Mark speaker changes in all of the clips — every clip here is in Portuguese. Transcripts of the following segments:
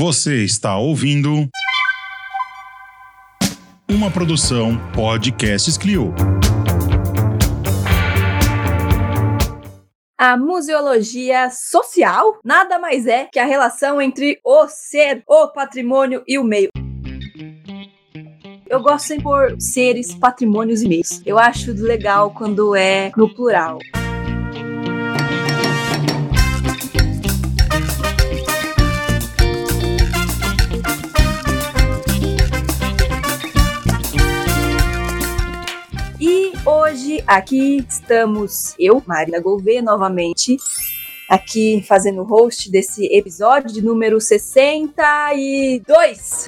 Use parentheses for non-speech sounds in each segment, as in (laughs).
Speaker 1: Você está ouvindo uma produção Podcasts Clio.
Speaker 2: A museologia social nada mais é que a relação entre o ser, o patrimônio e o meio. Eu gosto sempre por seres, patrimônios e meios. Eu acho legal quando é no plural. Hoje aqui estamos eu, Marina Gouveia, novamente aqui fazendo o host desse episódio de número 62.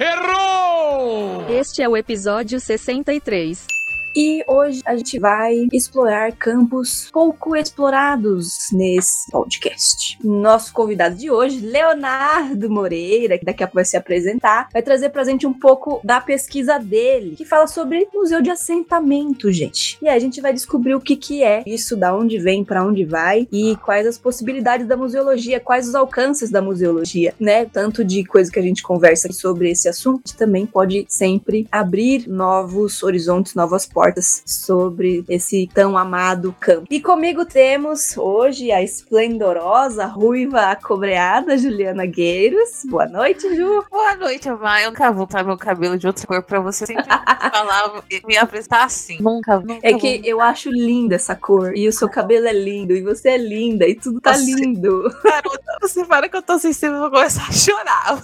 Speaker 3: Este é o episódio 63.
Speaker 2: E hoje a gente vai explorar campos pouco explorados nesse podcast. Nosso convidado de hoje, Leonardo Moreira, que daqui a pouco vai se apresentar, vai trazer pra gente um pouco da pesquisa dele, que fala sobre museu de assentamento, gente. E aí a gente vai descobrir o que que é isso, da onde vem, para onde vai e quais as possibilidades da museologia, quais os alcances da museologia, né? Tanto de coisa que a gente conversa sobre esse assunto, também pode sempre abrir novos horizontes, novas portas portas sobre esse tão amado campo. E comigo temos hoje a esplendorosa, ruiva, acobreada Juliana Gueiros. Boa noite, Ju.
Speaker 4: Boa noite, Vai. Eu nunca vou botar meu cabelo de outra cor pra você sempre (laughs) falar, me apresentar assim. Nunca, nunca
Speaker 2: É que eu acho linda essa cor. E o seu cabelo é lindo. E você é linda. E tudo tá
Speaker 4: Você-
Speaker 2: lindo.
Speaker 4: Garota, você para que eu tô sensível, eu vou começar a chorar.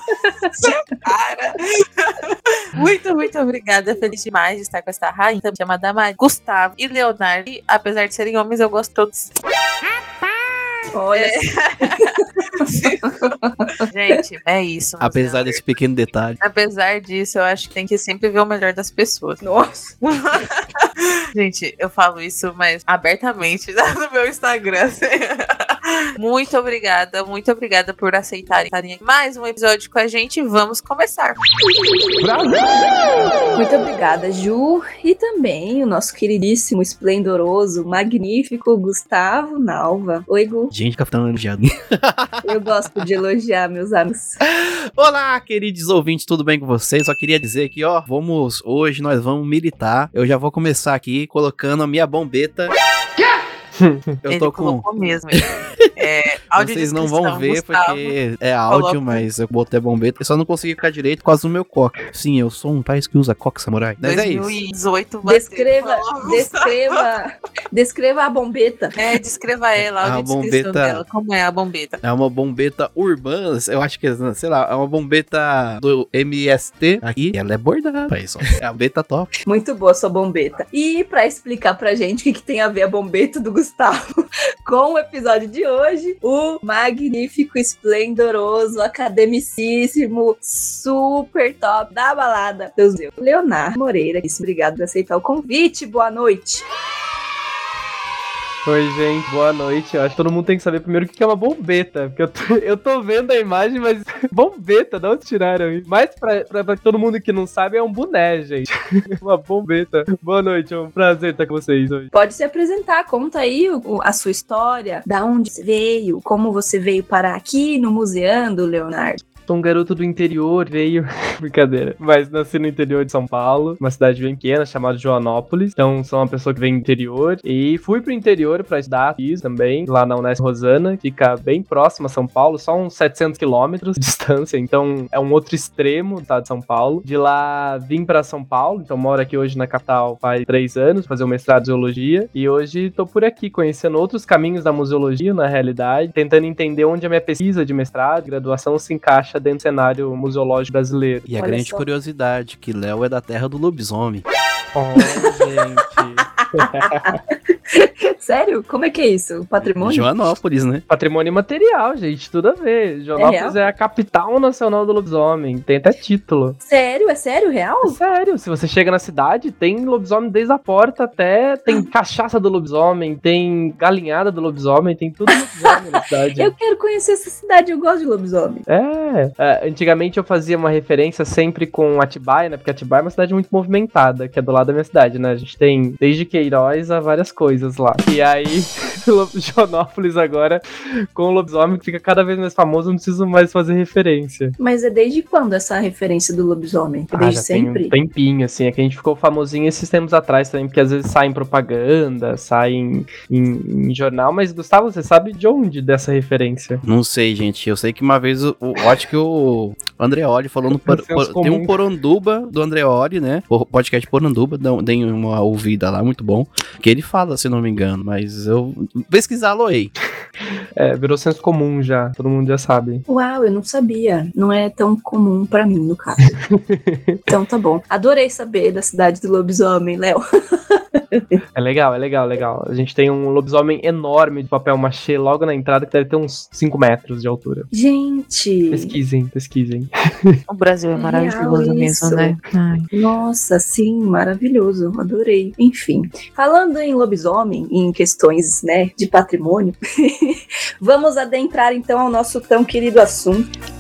Speaker 4: Você para. (laughs) Muito, muito obrigada. Feliz demais de estar com essa rainha chamada Mari, Gustavo e Leonardo. E, apesar de serem homens, eu gosto de todos.
Speaker 2: Olha, (laughs)
Speaker 4: Gente, é isso.
Speaker 5: Apesar desse pequeno detalhe.
Speaker 4: Apesar disso, eu acho que tem que sempre ver o melhor das pessoas.
Speaker 2: nossa. (laughs)
Speaker 4: Gente, eu falo isso, mas abertamente (laughs) no meu Instagram. assim. Muito obrigada, muito obrigada por aceitarem estarem aqui. mais um episódio com a gente. Vamos começar.
Speaker 2: Muito obrigada, Ju. E também o nosso queridíssimo, esplendoroso, magnífico Gustavo Nalva. Oi, Gu.
Speaker 5: Gente, capitão elogiado. (laughs)
Speaker 2: Eu gosto de elogiar meus amigos.
Speaker 5: Olá, queridos ouvintes, tudo bem com vocês? Só queria dizer que, ó, vamos, hoje nós vamos militar. Eu já vou começar aqui colocando a minha bombeta. (laughs) Eu
Speaker 4: Ele
Speaker 5: tô com.
Speaker 4: mesmo.
Speaker 5: Vocês não vão ver
Speaker 4: Gustavo.
Speaker 5: porque é áudio,
Speaker 4: coloca.
Speaker 5: mas eu botei a bombeta. Eu só não consegui ficar direito por causa do meu coque. Sim, eu sou um país que usa coque samurai. Mas é isso.
Speaker 4: 2018.
Speaker 2: Descreva, descreva, descreva a bombeta.
Speaker 4: É, descreva ela,
Speaker 5: A
Speaker 4: a descrição
Speaker 5: bombeta-
Speaker 4: dela. Como é a bombeta?
Speaker 5: É uma bombeta urbana, eu acho que, sei lá, é uma bombeta do MST aqui. E ela é bordada, ó. É a bombeta top. (laughs)
Speaker 2: Muito boa sua bombeta. E pra explicar pra gente o que, que tem a ver a bombeta do Gustavo (laughs) com o episódio de hoje, o magnífico, esplendoroso, academicíssimo, super top da balada do Museu Leonardo Moreira. Isso, obrigado por aceitar o convite. Boa noite.
Speaker 6: Oi, gente, boa noite. Eu acho que todo mundo tem que saber primeiro o que é uma bombeta. Porque eu tô, (laughs) eu tô vendo a imagem, mas (laughs) bombeta, de onde tiraram isso? Mas pra, pra, pra todo mundo que não sabe, é um boné, gente. (laughs) uma bombeta. Boa noite, é um prazer estar com vocês hoje.
Speaker 2: Pode se apresentar, conta aí o- a sua história, da onde você veio, como você veio parar aqui no Museando, Leonardo.
Speaker 6: Sou um garoto do interior, veio. (laughs) Brincadeira. Mas nasci no interior de São Paulo, uma cidade bem pequena chamada Joanópolis. Então, sou uma pessoa que vem do interior. E fui pro interior pra estudar fiz também, lá na Unesp Rosana, que fica bem próximo a São Paulo, só uns 700 quilômetros de (laughs) distância. Então, é um outro extremo do de São Paulo. De lá, vim pra São Paulo. Então, moro aqui hoje na capital faz três anos, fazer o mestrado em zoologia. E hoje tô por aqui, conhecendo outros caminhos da museologia, na realidade, tentando entender onde a minha pesquisa de mestrado, graduação se encaixa dentro do cenário museológico brasileiro.
Speaker 5: E a
Speaker 2: Olha
Speaker 5: grande
Speaker 2: só.
Speaker 5: curiosidade, que Léo é da terra do lobisomem.
Speaker 6: Oh, gente. (laughs)
Speaker 2: Sério? Como é que é isso? O patrimônio?
Speaker 5: Joanópolis, né?
Speaker 6: Patrimônio material, gente, tudo a ver. Joanópolis
Speaker 2: real?
Speaker 6: é, a capital nacional do lobisomem, tem até título.
Speaker 2: Sério? É sério? Real?
Speaker 6: É Sério, se você chega na cidade, tem lobisomem desde a porta até. Tem cachaça do lobisomem, tem galinhada do lobisomem, tem tudo lobisomem na cidade. (laughs)
Speaker 2: Eu quero conhecer essa cidade, eu gosto de lobisomem.
Speaker 6: É, é, antigamente eu fazia uma referência sempre com Atibaia, né? Porque Atibaia é uma cidade muito movimentada, que é do lado da minha cidade, né? A gente tem desde Queiroz a várias coisas lá. E aí, (laughs) Jonópolis agora, com o lobisomem, que fica cada vez mais famoso, não preciso mais fazer referência.
Speaker 2: Mas é desde quando essa referência do lobisomem? É
Speaker 6: Ah,
Speaker 2: desde
Speaker 6: tem
Speaker 2: sempre?
Speaker 6: um tempinho, assim. É que a gente ficou famosinho esses tempos atrás também, porque às vezes sai em propaganda, sai em, em- em jornal. Mas, Gustavo, você sabe de onde dessa referência?
Speaker 5: Não sei, gente. Eu sei que uma vez o, acho que o Andreoli falou no (laughs) por- por- tem um
Speaker 6: comum.
Speaker 5: Poranduba do Andreoli, né? O podcast Poranduba, dão- deem uma ouvida lá, muito bom. Que ele fala, se não me engano, mas eu pesquisá-lo aí. (laughs)
Speaker 6: É, virou senso comum já, todo mundo já sabe.
Speaker 2: Uau, eu não sabia. Não é tão comum pra mim, no caso. (laughs) então tá bom. Adorei saber da cidade do lobisomem, Léo. (laughs)
Speaker 6: É legal, é legal, legal. A gente tem um lobisomem enorme de papel machê logo na entrada que deve ter uns 5 metros de altura.
Speaker 2: Gente.
Speaker 6: Pesquisem, pesquisem.
Speaker 4: O Brasil é maravilhoso mesmo, né? Ai.
Speaker 2: Nossa, sim, maravilhoso, adorei. Enfim, falando em lobisomem, em questões, né, de patrimônio, (laughs) vamos adentrar então ao nosso tão querido assunto.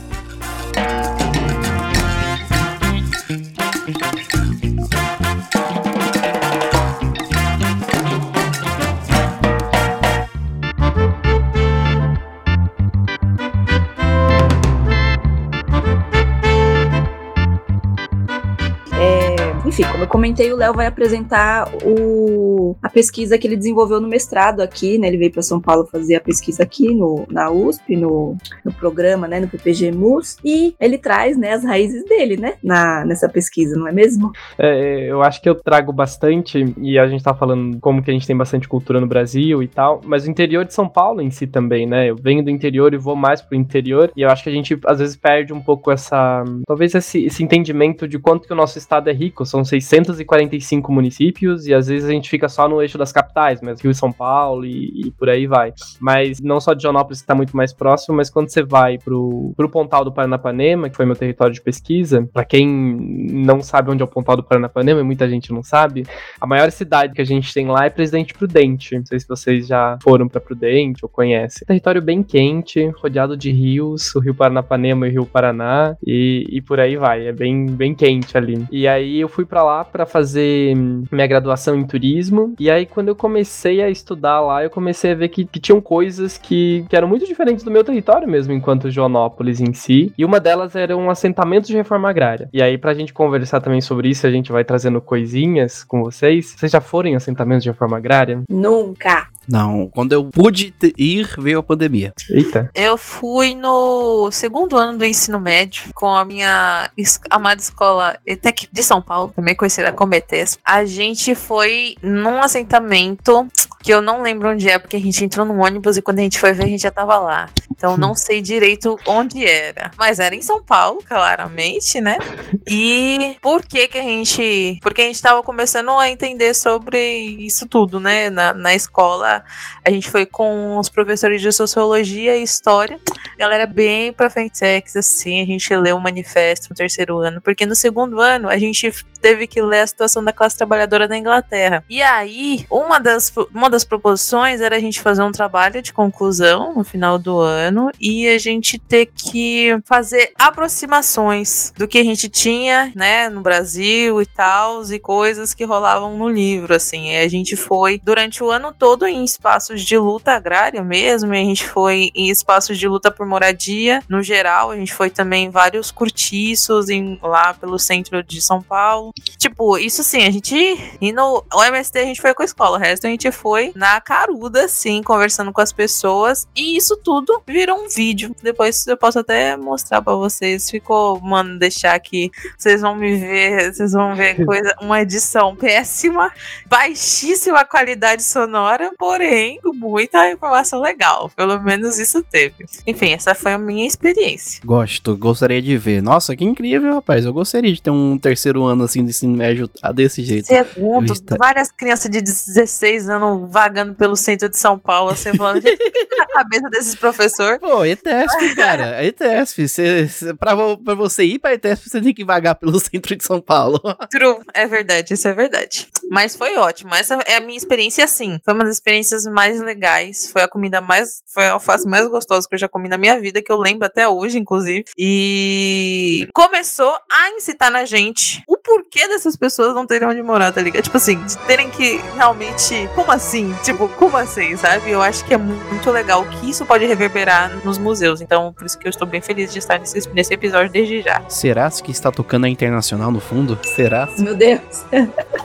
Speaker 2: É, como eu comentei, o Léo vai apresentar o, a pesquisa que ele desenvolveu no mestrado aqui, né? Ele veio para São Paulo fazer a pesquisa aqui no, na USP, no, no programa, né? No PPG MUS, e ele traz, né, as raízes dele, né? Na, nessa pesquisa, não é mesmo?
Speaker 6: É, eu acho que eu trago bastante, e a gente tá falando como que a gente tem bastante cultura no Brasil e tal, mas o interior de São Paulo em si também, né? Eu venho do interior e vou mais pro interior, e eu acho que a gente às vezes perde um pouco essa. Talvez esse, esse entendimento de quanto que o nosso estado é rico. São 645 municípios, e às vezes a gente fica só no eixo das capitais, mas Rio e São Paulo e, e por aí vai. Mas não só de Joanópolis que tá muito mais próximo, mas quando você vai pro, pro Pontal do Paranapanema, que foi meu território de pesquisa, pra quem não sabe onde é o Pontal do Paranapanema, e muita gente não sabe, a maior cidade que a gente tem lá é Presidente Prudente. Não sei se vocês já foram pra Prudente ou conhecem. Território bem quente, rodeado de rios, o Rio Paranapanema e o Rio Paraná, e, e por aí vai. É bem, bem quente ali. E aí eu fui pra lá pra fazer hum, minha graduação em turismo, e aí quando eu comecei a estudar lá, eu comecei a ver que, que tinham coisas que, que eram muito diferentes do meu território mesmo, enquanto Joanópolis em si, e uma delas era um assentamento de reforma agrária. E aí pra gente conversar também sobre isso, a gente vai trazendo coisinhas com vocês. Vocês já foram em assentamentos de reforma agrária?
Speaker 2: Nunca.
Speaker 5: Não, quando eu pude ir, veio a pandemia.
Speaker 6: Eita.
Speaker 4: Eu fui no segundo ano do ensino médio com a minha es- amada escola ETEC de São Paulo, também conhecida como ETES. A gente foi num assentamento que eu não lembro onde é, porque a gente entrou num ônibus e quando a gente foi ver, a gente já tava lá. Então não sei direito onde era. Mas era em São Paulo, claramente, né? E por que que a gente... Porque a gente tava começando a entender sobre isso tudo, né? Na, na escola, a gente foi com os professores de Sociologia e História. Galera bem pra frente assim, a gente leu o manifesto no terceiro ano. Porque no segundo ano, a gente teve que ler a situação da classe trabalhadora da Inglaterra. E aí, uma das, uma das proposições era a gente fazer um trabalho de conclusão no final do ano e a gente ter que fazer aproximações do que a gente tinha, né, no Brasil e tal, e coisas que rolavam no livro, assim. E a gente foi durante o ano todo em espaços de luta agrária mesmo, e a gente foi em espaços de luta por moradia, no geral, a gente foi também em vários cortiços em, lá pelo centro de São Paulo. Tipo, isso sim, a gente. E no o MST a gente foi com a escola, o resto a gente foi na caruda, assim, conversando com as pessoas. E isso tudo virou um vídeo. Depois eu posso até mostrar pra vocês. Ficou, mano, deixar aqui. Vocês vão me ver, vocês vão ver (laughs) coisa, uma edição péssima, baixíssima qualidade sonora, porém, muita informação legal. Pelo menos isso teve. Enfim, essa foi a minha experiência.
Speaker 5: Gosto, gostaria de ver. Nossa, que incrível, rapaz. Eu gostaria de ter um terceiro ano assim de ensino médio ah, desse jeito.
Speaker 4: Segundo,
Speaker 5: Vista.
Speaker 4: várias crianças de 16 anos vagando pelo centro de São Paulo, assim, falando, tá na cabeça desses professores?
Speaker 5: Pô, ETESP, cara. ETESP. Cê, cê, pra, pra você ir pra ETESP, você tem que vagar pelo (laughs) centro de São Paulo.
Speaker 4: True, é verdade, isso é verdade. Mas foi ótimo. Essa é a minha experiência, assim. Foi uma das experiências mais legais. Foi a comida mais. Foi a alface mais gostosa que eu já comi na minha vida, que eu lembro até hoje, inclusive. E começou a incitar na gente o porquê porquê dessas pessoas não terem onde morar, tá ligado? Tipo assim, de terem que realmente. Como assim? Tipo, como assim, sabe? Eu acho que é muito legal que isso pode reverberar nos museus. Então, por isso que eu estou bem feliz de estar nesse, nesse episódio desde já.
Speaker 5: Será que está tocando a internacional no fundo? Será?
Speaker 2: Meu Deus. (laughs)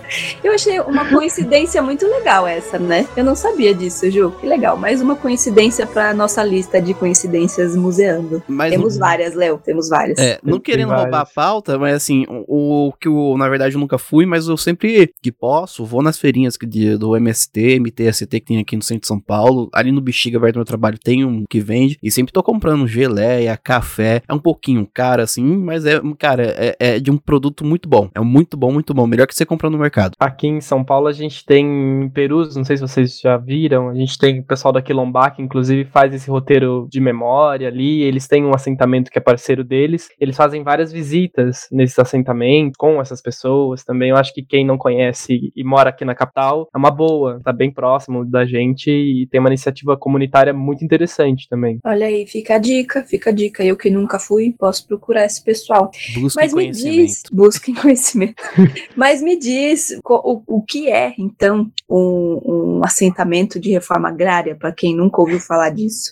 Speaker 2: Eu achei uma coincidência muito legal essa, né? Eu não sabia disso, Ju. Que legal. Mais uma coincidência pra nossa lista de coincidências museando.
Speaker 5: Mas
Speaker 2: Temos várias, Léo. Temos várias.
Speaker 5: É, não
Speaker 6: Tem
Speaker 5: querendo
Speaker 6: vários.
Speaker 5: roubar a pauta, mas assim, o, o que eu, na verdade, eu nunca fui, mas eu sempre que posso, vou nas feirinhas que de- do MST, MTST que tem aqui no centro de São Paulo. Ali no Bexiga, perto do meu trabalho, tem um que vende. E sempre tô comprando geleia, café. É um pouquinho caro, assim, mas é, cara, é, é de um produto muito bom. É muito bom, muito bom. Melhor que você comprar no mercado.
Speaker 6: Aqui em São Paulo a gente tem em Perus, não sei se vocês já viram, a gente tem o pessoal da Quilombar que inclusive faz esse roteiro de memória ali, eles têm um assentamento que é parceiro deles, eles fazem várias visitas nesses assentamentos com essas pessoas também, eu acho que quem não conhece e mora aqui na capital é uma boa, tá bem próximo da gente e tem uma iniciativa comunitária muito interessante também.
Speaker 2: Olha aí, fica a dica, fica a dica. Eu que nunca fui, posso procurar esse pessoal.
Speaker 5: Busque
Speaker 2: Mas me
Speaker 5: conhecimento.
Speaker 2: diz, busquem (laughs) conhecimento. Mas me diz o, o que é, então, um, um assentamento de reforma agrária, para quem nunca ouviu falar disso.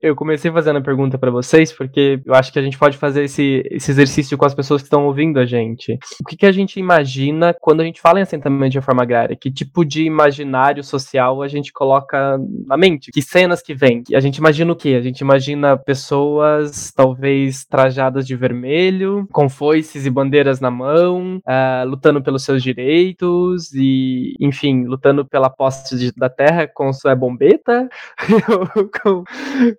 Speaker 6: Eu comecei fazendo a pergunta pra vocês porque eu acho que a gente pode fazer esse, esse exercício com as pessoas que estão ouvindo a gente. O que, que a gente imagina quando a gente fala em assentamento de reforma agrária? Que tipo de imaginário social a gente coloca na mente? Que cenas que vem? A gente imagina o quê? A gente imagina pessoas talvez trajadas de vermelho, com foices e bandeiras na mão, ah, lutando pelos seus direitos e, enfim, lutando pela posse da terra com sua bombeta, (laughs) com,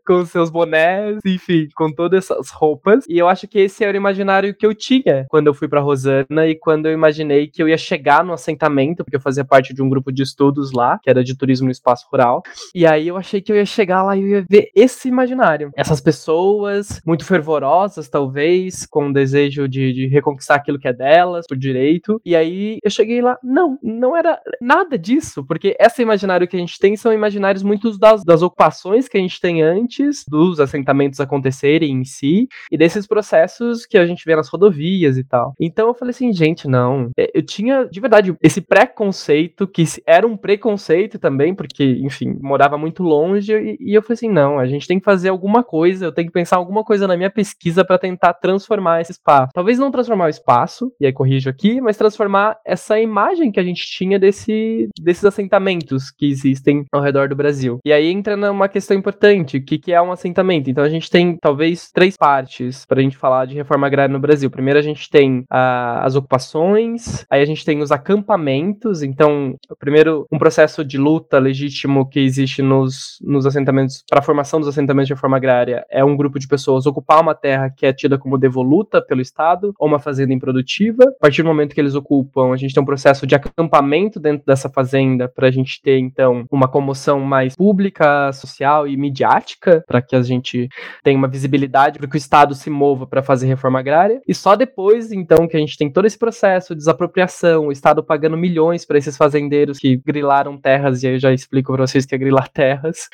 Speaker 6: com seus bonés, enfim, com todas essas roupas. E eu acho que esse era o imaginário que eu tinha quando eu fui pra Rosana e quando eu imaginei que eu ia chegar no assentamento, porque eu fazia parte de um grupo de estudos lá, que era de turismo no espaço rural. E aí eu achei que eu ia chegar lá e eu ia ver esse imaginário. Essas pessoas muito fervorosas, talvez, com o desejo de, de reconquistar aquilo que é delas, por direito. E aí eu cheguei lá, não, não era nada disso, porque esse imaginário que a gente tem são imaginários muitos das, das ocupações que a gente tem antes dos assentamentos acontecerem em si e desses processos que a gente vê nas rodovias e tal. Então eu falei assim, gente, não. É, Eu tinha, de verdade, esse preconceito, que era um preconceito também, porque, enfim, morava muito longe, e, e eu falei assim, não, a gente tem que fazer alguma coisa, eu tenho que pensar alguma coisa na minha pesquisa para tentar transformar esse espaço. Talvez não transformar o espaço, e aí corrijo aqui, mas transformar essa imagem que a gente tinha desse, desses assentamentos que existem ao redor do Brasil. E aí entra numa questão importante, o que, que é um assentamento? Então a gente tem talvez três partes para a gente falar de reforma agrária no Brasil. Primeiro a gente tem as ocupações, aí a gente tem os acampamentos, então primeiro um processo de luta legítimo que existe nos, nos assentamentos, para a formação dos assentamentos de reforma agrária, é um grupo de pessoas ocupar uma terra que é tida como devoluta pelo Estado, ou uma fazenda improdutiva. A partir do momento que eles ocupam, a gente tem um processo de acampamento dentro dessa fazenda, para a gente ter então uma comoção mais pública, social e midiática, para que a gente tenha uma visibilidade, para que o Estado se mova para fazer reforma agrária. E só depois, então, que a gente tem todo esse processo de desapropriação, o Estado pagando milhões para esses fazendeiros que grilaram terras, e aí eu já explico para vocês que é grilar terras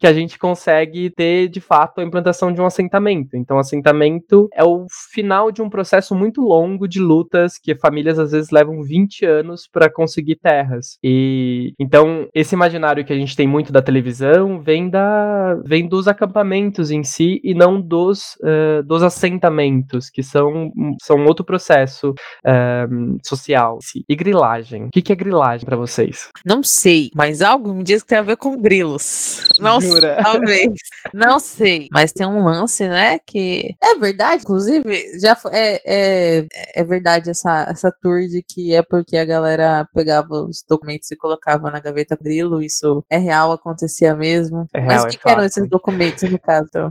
Speaker 6: que a gente consegue ter de fato a implantação de um assentamento. Então, assentamento é o final de um processo muito longo de lutas que famílias às vezes levam 20 anos para conseguir terras. E então esse imaginário que a gente tem muito da televisão vem da vem dos acampamentos em si e não dos eh, dos assentamentos que são são outro processo eh, social. E grilagem. O que, que é grilagem para vocês?
Speaker 4: Não sei, mas algo me diz que tem a ver com grilos. Não
Speaker 6: Jura? (laughs)
Speaker 4: Talvez. Não sei. Mas tem um lance, né? Que é verdade, inclusive, já fo- é, é, é verdade essa, essa tour de que é porque a galera pegava os documentos e colocava na gaveta grilo. Isso é real, acontecia mesmo.
Speaker 6: É
Speaker 4: Mas
Speaker 6: real,
Speaker 4: o
Speaker 6: é
Speaker 4: que, que eram esses documentos no caso? então?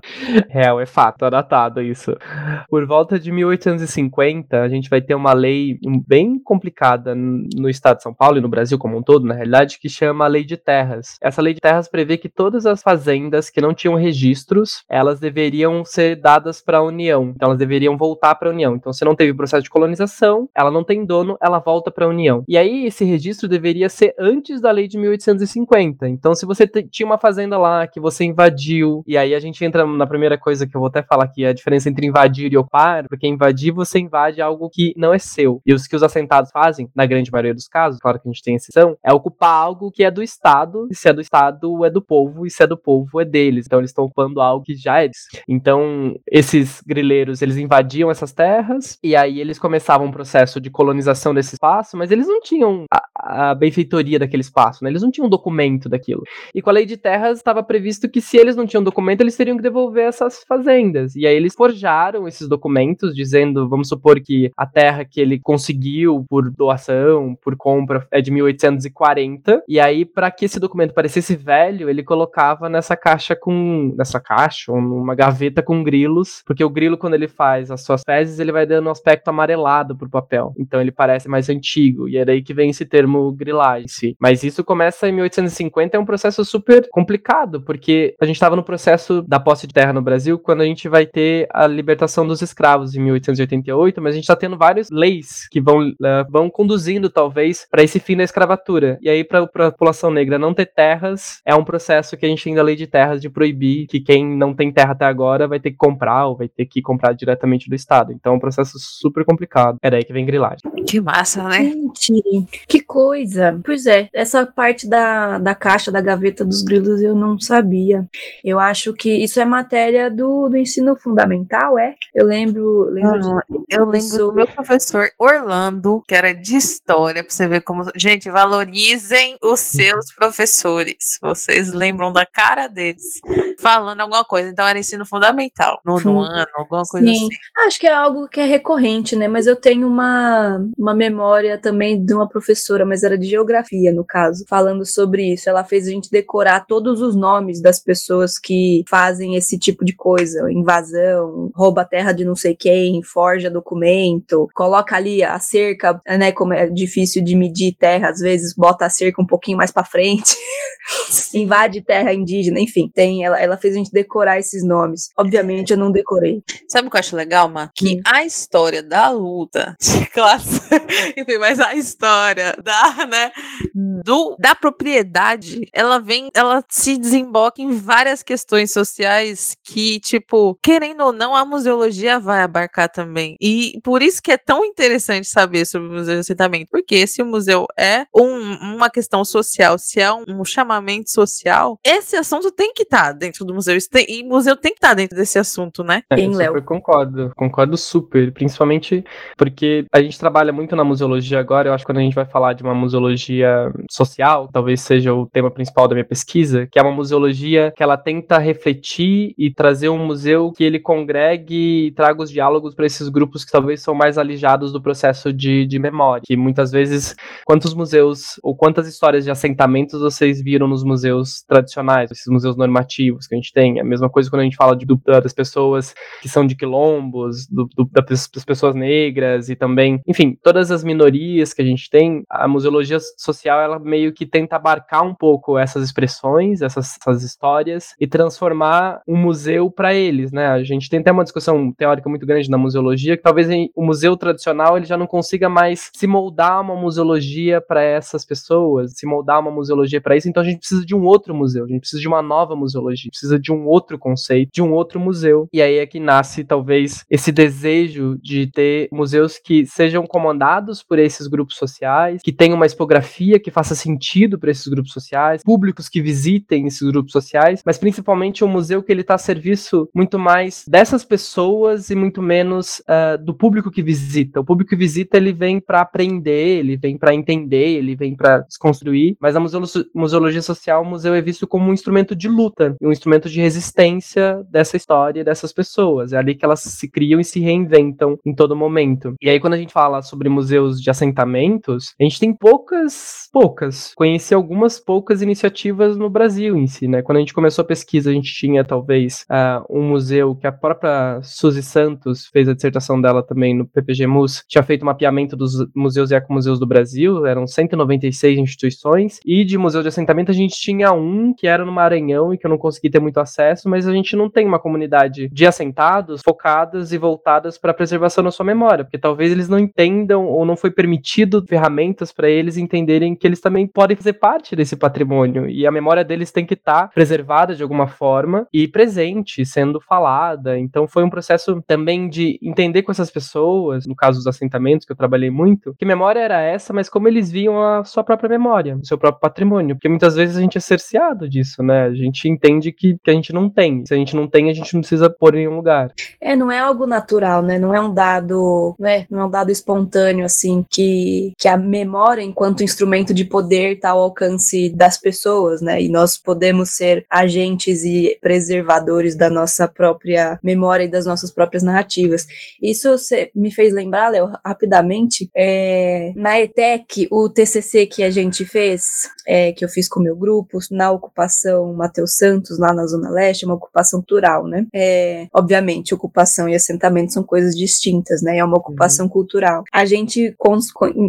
Speaker 6: Real, é fato, tá datado isso. Por volta de 1850, a gente vai ter uma lei bem complicada no estado de São Paulo e no Brasil como um todo, na realidade, que chama a Lei de Terras. Essa Lei de Terras prevê que todas as fazendas que não tinham registros, elas deveriam ser dadas para a União. Então elas deveriam voltar para a União. Então se não teve processo de colonização, ela não tem dono, ela volta para a União. E aí esse registro deveria ser antes da lei de 1850. Então se você tinha uma fazenda lá que você invadiu, e aí a gente entra na primeira coisa que eu vou até falar aqui, a diferença entre invadir e ocupar, porque invadir você invade algo que não é seu. E os que os assentados fazem, na grande maioria dos casos, claro que a gente tem exceção, é ocupar algo que é do Estado, e se é do Estado, é do povo, e se é do povo, é deles. Então eles estão ocupando algo que já é deles. Então, esses grileiros, eles invadiam essas terras, e aí eles começavam um processo de colonização desse espaço, mas eles não tinham a benfeitoria daquele espaço, né? Eles não tinham documento daquilo. E com a lei de terras estava previsto que se eles não tinham documento, eles teriam que devolver essas fazendas. E aí eles forjaram esses documentos, dizendo, vamos supor que a terra que ele conseguiu por doação, por compra, é de 1840. E aí, para que esse documento parecesse velho, ele colocava nessa caixa com. nessa caixa, ou numa gaveta com grilos, porque o grilo, quando ele faz as suas fezes, ele vai dando um aspecto amarelado pro papel. Então ele parece mais antigo. E é daí que vem esse termo grilagem. Si. Mas isso começa em 1850, é um processo super complicado, porque a gente estava no processo da posse de terra no Brasil quando a gente vai ter a libertação dos escravos em 1888, mas a gente está tendo várias leis que vão, uh, vão conduzindo, talvez, para esse fim da escravatura. E aí, para a população negra não ter terras, é um processo que a gente tem da lei de terras de proibir que quem não tem terra até agora vai ter que comprar ou vai ter que comprar diretamente do Estado. Então é um processo super complicado. É daí que vem grilagem.
Speaker 4: Que massa, né?
Speaker 2: Gente, que coisa. Pois é, essa parte da, da caixa, da gaveta dos grilos eu não sabia. Eu acho que isso é matéria do, do ensino fundamental, é? Eu lembro. lembro
Speaker 4: Uhum.
Speaker 2: de-
Speaker 4: Eu lembro do meu professor Orlando, que era de história, pra você ver como. Gente, valorizem os seus professores. Vocês lembram da cara deles falando alguma coisa. Então era ensino fundamental. No ano, alguma coisa
Speaker 2: Sim.
Speaker 4: assim.
Speaker 2: Acho que é algo que é recorrente, né? Mas eu tenho uma, uma memória também de uma professora, mas era de geografia, no caso, falando sobre isso. Ela fez a gente decorar todos os nomes das pessoas que fazem esse tipo de coisa: invasão, rouba a terra de não sei quem, forja documento, coloca ali a cerca, né? Como é difícil de medir terra, às vezes bota a cerca um pouquinho mais pra frente. (laughs) invade terra indígena, enfim, tem ela, ela fez a gente decorar esses nomes. Obviamente eu não decorei.
Speaker 4: Sabe o que eu acho legal, Má? Que
Speaker 2: Hum.
Speaker 4: a história da luta de (laughs) classe, (laughs) enfim, mas a história da, (laughs) né, do, da propriedade, ela vem, ela se desemboca em várias questões sociais que, tipo, querendo ou não, a museologia vai abarcar também. E por isso que é tão interessante saber sobre o museu de assentamento, porque se o museu é um- uma questão social, se é um, um chamamento social, esse assunto tem que estar dentro do museu. Isso tem- e o museu tem que estar dentro desse assunto, né?
Speaker 6: É, eu
Speaker 2: Léo?
Speaker 6: super concordo, concordo super, principalmente porque a gente trabalha muito na museologia agora, eu acho que quando a gente vai falar de uma museologia social, talvez seja o tema principal da minha pesquisa, que é uma museologia que ela tenta refletir e trazer um museu que ele congregue e traga os diálogos para esses grupos que talvez são mais alijados do processo de, de memória, que muitas vezes, quantos museus ou quantas histórias de assentamentos vocês viram nos museus tradicionais, esses museus normativos que a gente tem, é a mesma coisa quando a gente fala de, das pessoas que são de quilombos, do, do- das pessoas negras e também, enfim, todas as minorias que a gente tem, a museologia social ela meio que tenta abarcar um pouco essas expressões, essas, essas histórias e transformar um museu para eles, né? A gente tem até uma discussão teórica muito grande na museologia que talvez o museu tradicional ele já não consiga mais se moldar uma museologia para essas pessoas, se moldar uma museologia para isso, então a gente precisa de um outro museu, a gente precisa de uma nova museologia, precisa de um outro conceito, de um outro museu. E aí é que nasce talvez esse desejo de ter museus que sejam comandados por esses grupos sociais, que tenham uma expografia que faça sentido para esses grupos sociais, públicos que visitem esses grupos sociais, mas principalmente um museu que ele está a serviço muito mais dessas pessoas e muito menos ah, do público que visita. O público que visita ele vem para aprender, ele vem para entender, ele vem para desconstruir, mas a museolo- museologia social, o museu é visto como um instrumento de luta, um instrumento de resistência dessa história, dessas pessoas. É ali que elas se criam e se reinventam em todo momento. E aí quando a gente fala sobre museus de assentamentos, a gente tem poucas, poucas, conheci algumas poucas iniciativas no Brasil em si, né? Quando a gente começou a pesquisa, a gente tinha talvez ah, um museu que a própria Suzy Santos fez a dissertação dela também no PPG Mus, tinha feito um mapeamento dos museus e ecomuseus do Brasil, eram 196 instituições, e de museu de assentamento a gente tinha um que era no Maranhão e que eu não consegui ter muito acesso, mas a gente não tem uma comunidade de assentados focadas e voltadas para a preservação da sua memória, porque talvez eles não entendam ou não foi permitido ferramentas para eles entenderem que eles também podem fazer parte desse patrimônio e a memória deles tem que estar tá preservada de alguma forma e presente, sendo falada. Então foi um processo também de entender com essas pessoas, no caso dos assentamentos que eu trabalhei muito, que memória era essa, mas como eles viam a sua própria memória, o seu próprio patrimônio, porque muitas vezes a gente é cerceado disso, né? A gente entende que, que a gente não tem. Se a gente não tem, a gente não precisa pôr em nenhum lugar.
Speaker 2: É, não é algo natural, né? Não é um dado, né? Não é um dado espontâneo assim que que a memória enquanto instrumento de poder está ao alcance das pessoas, né? E nós podemos ser agentes e preservadores da nossa própria memória e das nossas próprias narrativas. Isso me fez lembrar, Léo, rapidamente, é, na ETEC, o TCC que a gente fez, é, que eu fiz com o meu grupo, na ocupação Matheus Santos, lá na Zona Leste, uma ocupação cultural, né? É, obviamente, ocupação e assentamento são coisas distintas, né? É uma ocupação uhum. cultural. A gente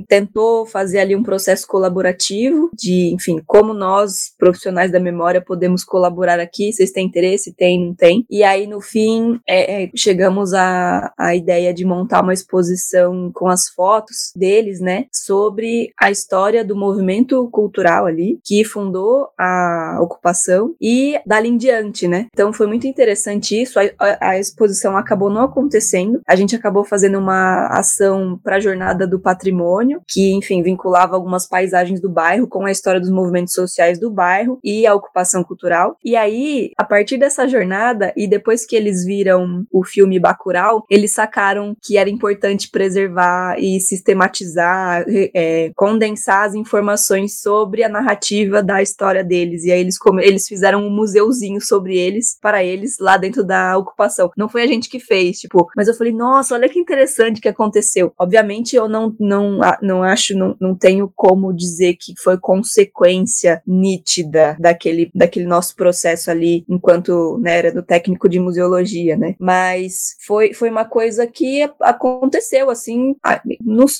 Speaker 2: tentou fazer ali um processo colaborativo de, enfim, como nós, profissionais da memória, podemos colaborar aqui, vocês têm interesse? Tem, não tem? E aí, no fim, é, é, chegamos à, à ideia de montar uma exposição com as fotos deles, né, sobre a história do movimento cultural ali, que fundou a ocupação e dali em diante, né? Então foi muito interessante isso. A, a, a exposição acabou não acontecendo, a gente acabou fazendo uma ação para a Jornada do Patrimônio, que, enfim, vinculava algumas paisagens do bairro com a história dos movimentos sociais do bairro e a ocupação cultural. E aí, a partir dessa jornada, e depois que eles viram o filme Bacurau, eles sacaram que era importante preservar e sistematizar, é, condensar as informações sobre a narrativa da história deles. E aí eles, eles fizeram um museuzinho sobre eles, para eles, lá dentro da ocupação. Não foi a gente que fez, tipo, mas eu falei, nossa, olha que interessante que aconteceu. Obviamente, eu não, não, não acho, não, não tenho como dizer que foi consequência nítida daquele, daquele nosso processo ali, enquanto né, era do técnico de museologia, né? Mas foi, foi uma coisa que aconteceu, assim,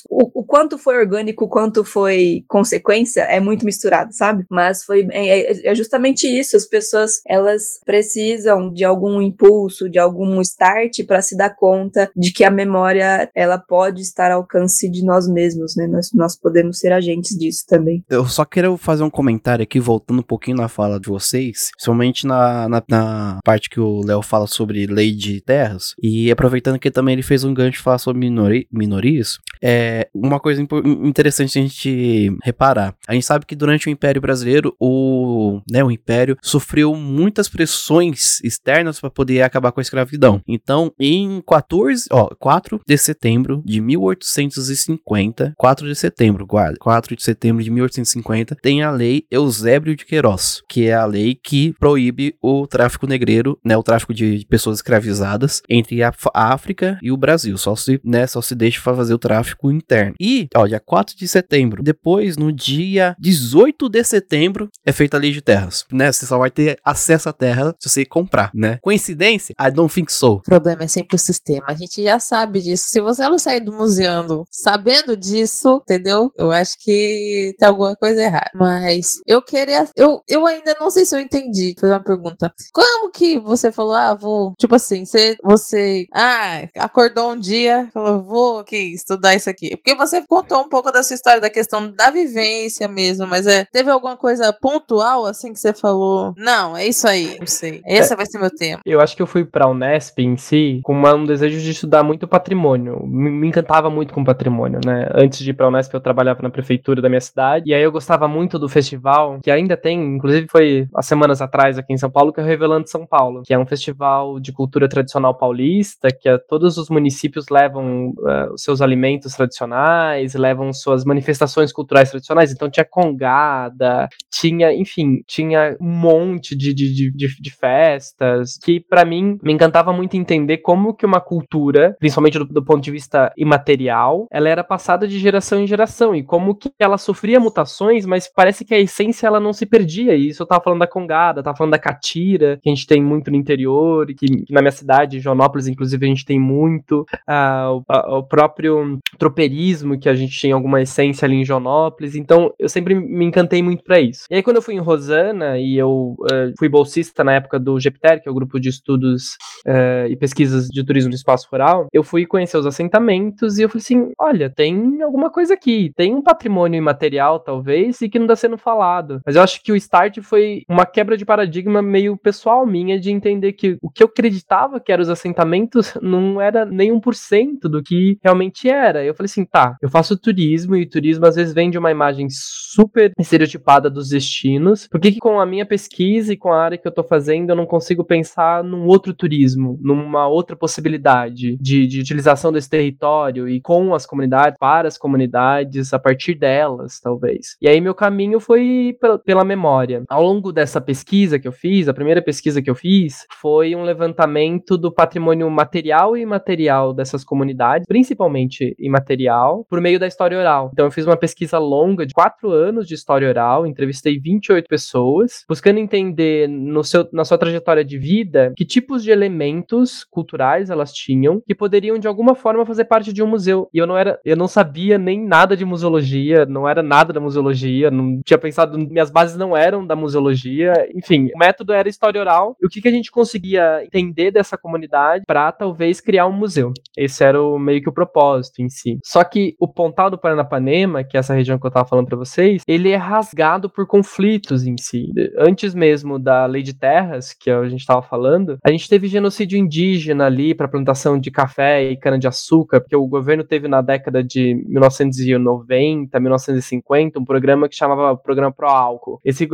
Speaker 2: o, o, quanto foi orgânico, o quanto foi consequência, é muito misturado, sabe? Mas foi é, é, é justamente isso, as pessoas, elas precisam de algum impulso, de algum start para se dar conta de que a memória, ela pode estar ao alcance de nós mesmos, né? Nós, nós podemos ser agentes disso também.
Speaker 5: Eu só quero fazer um comentário aqui, voltando um pouquinho na fala de vocês, somente na, na, na parte que o Léo fala sobre lei de terras, e aproveitando que também ele fez um gancho falar sobre minori, minorias, é uma coisa interessante a gente reparar. A gente sabe que durante o Império Brasileiro, o, né, o Império sofreu muitas pressões externas para poder acabar com a escravidão. Então, em 14, ó, 4 de setembro de 1850, 4 de setembro, guarda, 4 de setembro de 1850, tem a lei Eusébio de Queiroz, que é a lei que proíbe o tráfico negreiro, né, o tráfico de pessoas escravizadas entre a África e o Brasil. Só se, né, só se deixa fazer o tráfico interno. E, ó, dia 4 de setembro, depois no dia 18 de setembro é feita a lei de terras, né? Você só vai ter acesso à terra se você comprar, né? Coincidência? I don't think so.
Speaker 4: O problema é sempre o sistema. A gente já sabe disso. Se você não sair do museu sabendo disso, entendeu? Eu acho que tem alguma coisa errada. Mas eu queria. Eu, eu ainda não sei se eu entendi. Fazer uma pergunta. Como que você falou, ah, vou. Tipo assim, você. você ah, acordou um dia, falou, vou aqui estudar isso aqui. Porque você contou um pouco da sua história, da questão da vivência mesmo, mas é. Teve alguma coisa pontual assim que você falou? Não, é isso aí, não sei. Esse é, vai ser meu tema.
Speaker 6: Eu acho que eu fui pra Unesp em si com uma, um desejo de estudar muito patrimônio. Me, me encantava muito com patrimônio, né? Antes de ir pra Unesp, eu trabalhava na prefeitura da minha cidade. E aí eu gostava muito do festival, que ainda tem, inclusive foi há semanas atrás aqui em São Paulo, que é o Revelando São Paulo, que é um festival de cultura tradicional paulista, que é, todos os municípios levam uh, os seus alimentos tradicionais, levam suas manifestações culturais tradicionais. Então tinha congada, tinha, enfim, tinha um monte de, de, de, de festas que para mim me encantava muito entender como que uma cultura, principalmente do, do ponto de vista imaterial, ela era passada de geração em geração e como que ela sofria mutações, mas parece que a essência ela não se perdia. E isso eu tava falando da congada, tava falando da catira, que a gente tem muito no interior, que, que na minha cidade, Joanópolis, inclusive, a gente tem muito. Uh, o, o, próprio tropeirismo, que a gente tinha alguma essência ali em Joanópolis. Então, eu sempre me encantei muito para isso. E aí, quando eu fui em Rosana, e eu uh, fui bolsista na época do GEPTER, que é o grupo de estudos uh, e pesquisas de turismo do espaço rural, eu fui conhecer os assentamentos e eu falei assim: olha, tem alguma coisa aqui, tem um patrimônio imaterial, talvez, e que não está sendo falado. Mas eu acho que o start foi uma quebra de paradigma meio pessoal minha de entender que o que eu acreditava que eram os assentamentos (laughs) não era nem 1% do que realmente era. Eu falei assim, tá, eu faço turismo e turismo às vezes vem de uma imagem super estereotipada dos destinos. Por que, que com a minha pesquisa e com a área que eu tô fazendo eu não consigo pensar num outro turismo, numa outra possibilidade de, de utilização desse território e com as comunidades, para as comunidades, a partir delas, talvez. E aí meu caminho foi pela memória. Ao longo dessa pesquisa que eu fiz, a primeira pesquisa que eu fiz foi um levantamento do patrimônio material e imaterial dessas comunidades, principalmente imaterial, por meio da história oral. Então eu fiz uma pesquisa longa de quatro anos de história oral, entrevistei 28 pessoas, buscando entender no seu, na sua trajetória de vida que tipos de elementos culturais elas tinham que poderiam de alguma forma fazer parte de um museu. E eu não era, eu não sabia nem nada de museologia, não era nada da museologia, não tinha pensado, minhas bases não eram da museologia, enfim, o método era história oral. E o que, que a gente conseguia entender dessa comunidade para talvez criar um museu. Esse era o, meio que o propósito em si. Só que o Pontal do Paranapanema, que é essa região que eu estava falando para vocês, ele é rasgado por conflitos em si. Antes mesmo da Lei de Terras, que a gente estava falando, a gente teve genocídio indígena ali para plantação de café e cana-de-açúcar, porque o governo teve na década de 1990, 1950, um programa que chamava Programa Pro Álcool. Esse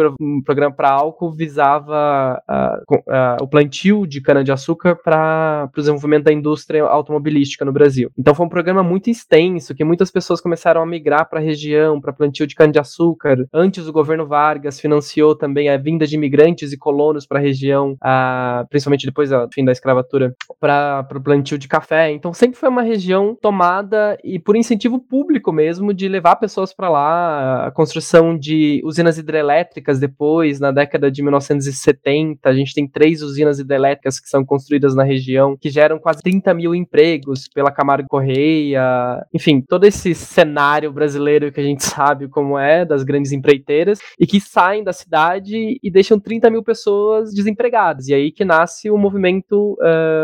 Speaker 6: programa Pro Álcool visava uh, uh, o plantio de cana-de-açúcar para o desenvolvimento da indústria automobilística no Brasil. Então foi um programa muito extenso, que muitas pessoas começaram a migrar para a região, para plantio de cana-de-açúcar. Antes, o governo Vargas financiou também a vinda de imigrantes e colonos para a região, uh, principalmente depois do fim da escravatura, para o plantio de café. Então sempre foi uma região tomada e por incentivo público mesmo de levar pessoas para lá, a construção de usinas hidrelétricas depois, na década de 1970, a gente tem três usinas hidrelétricas que são construídas na região, que geram quase 30 mil empregos pela Camargo Correia, enfim, todo esse cenário brasileiro que a gente (laughs) sabe como é, das grandes empreiteiras, e que saem da cidade e deixam 30 mil pessoas desempregadas. E aí que nasce o movimento,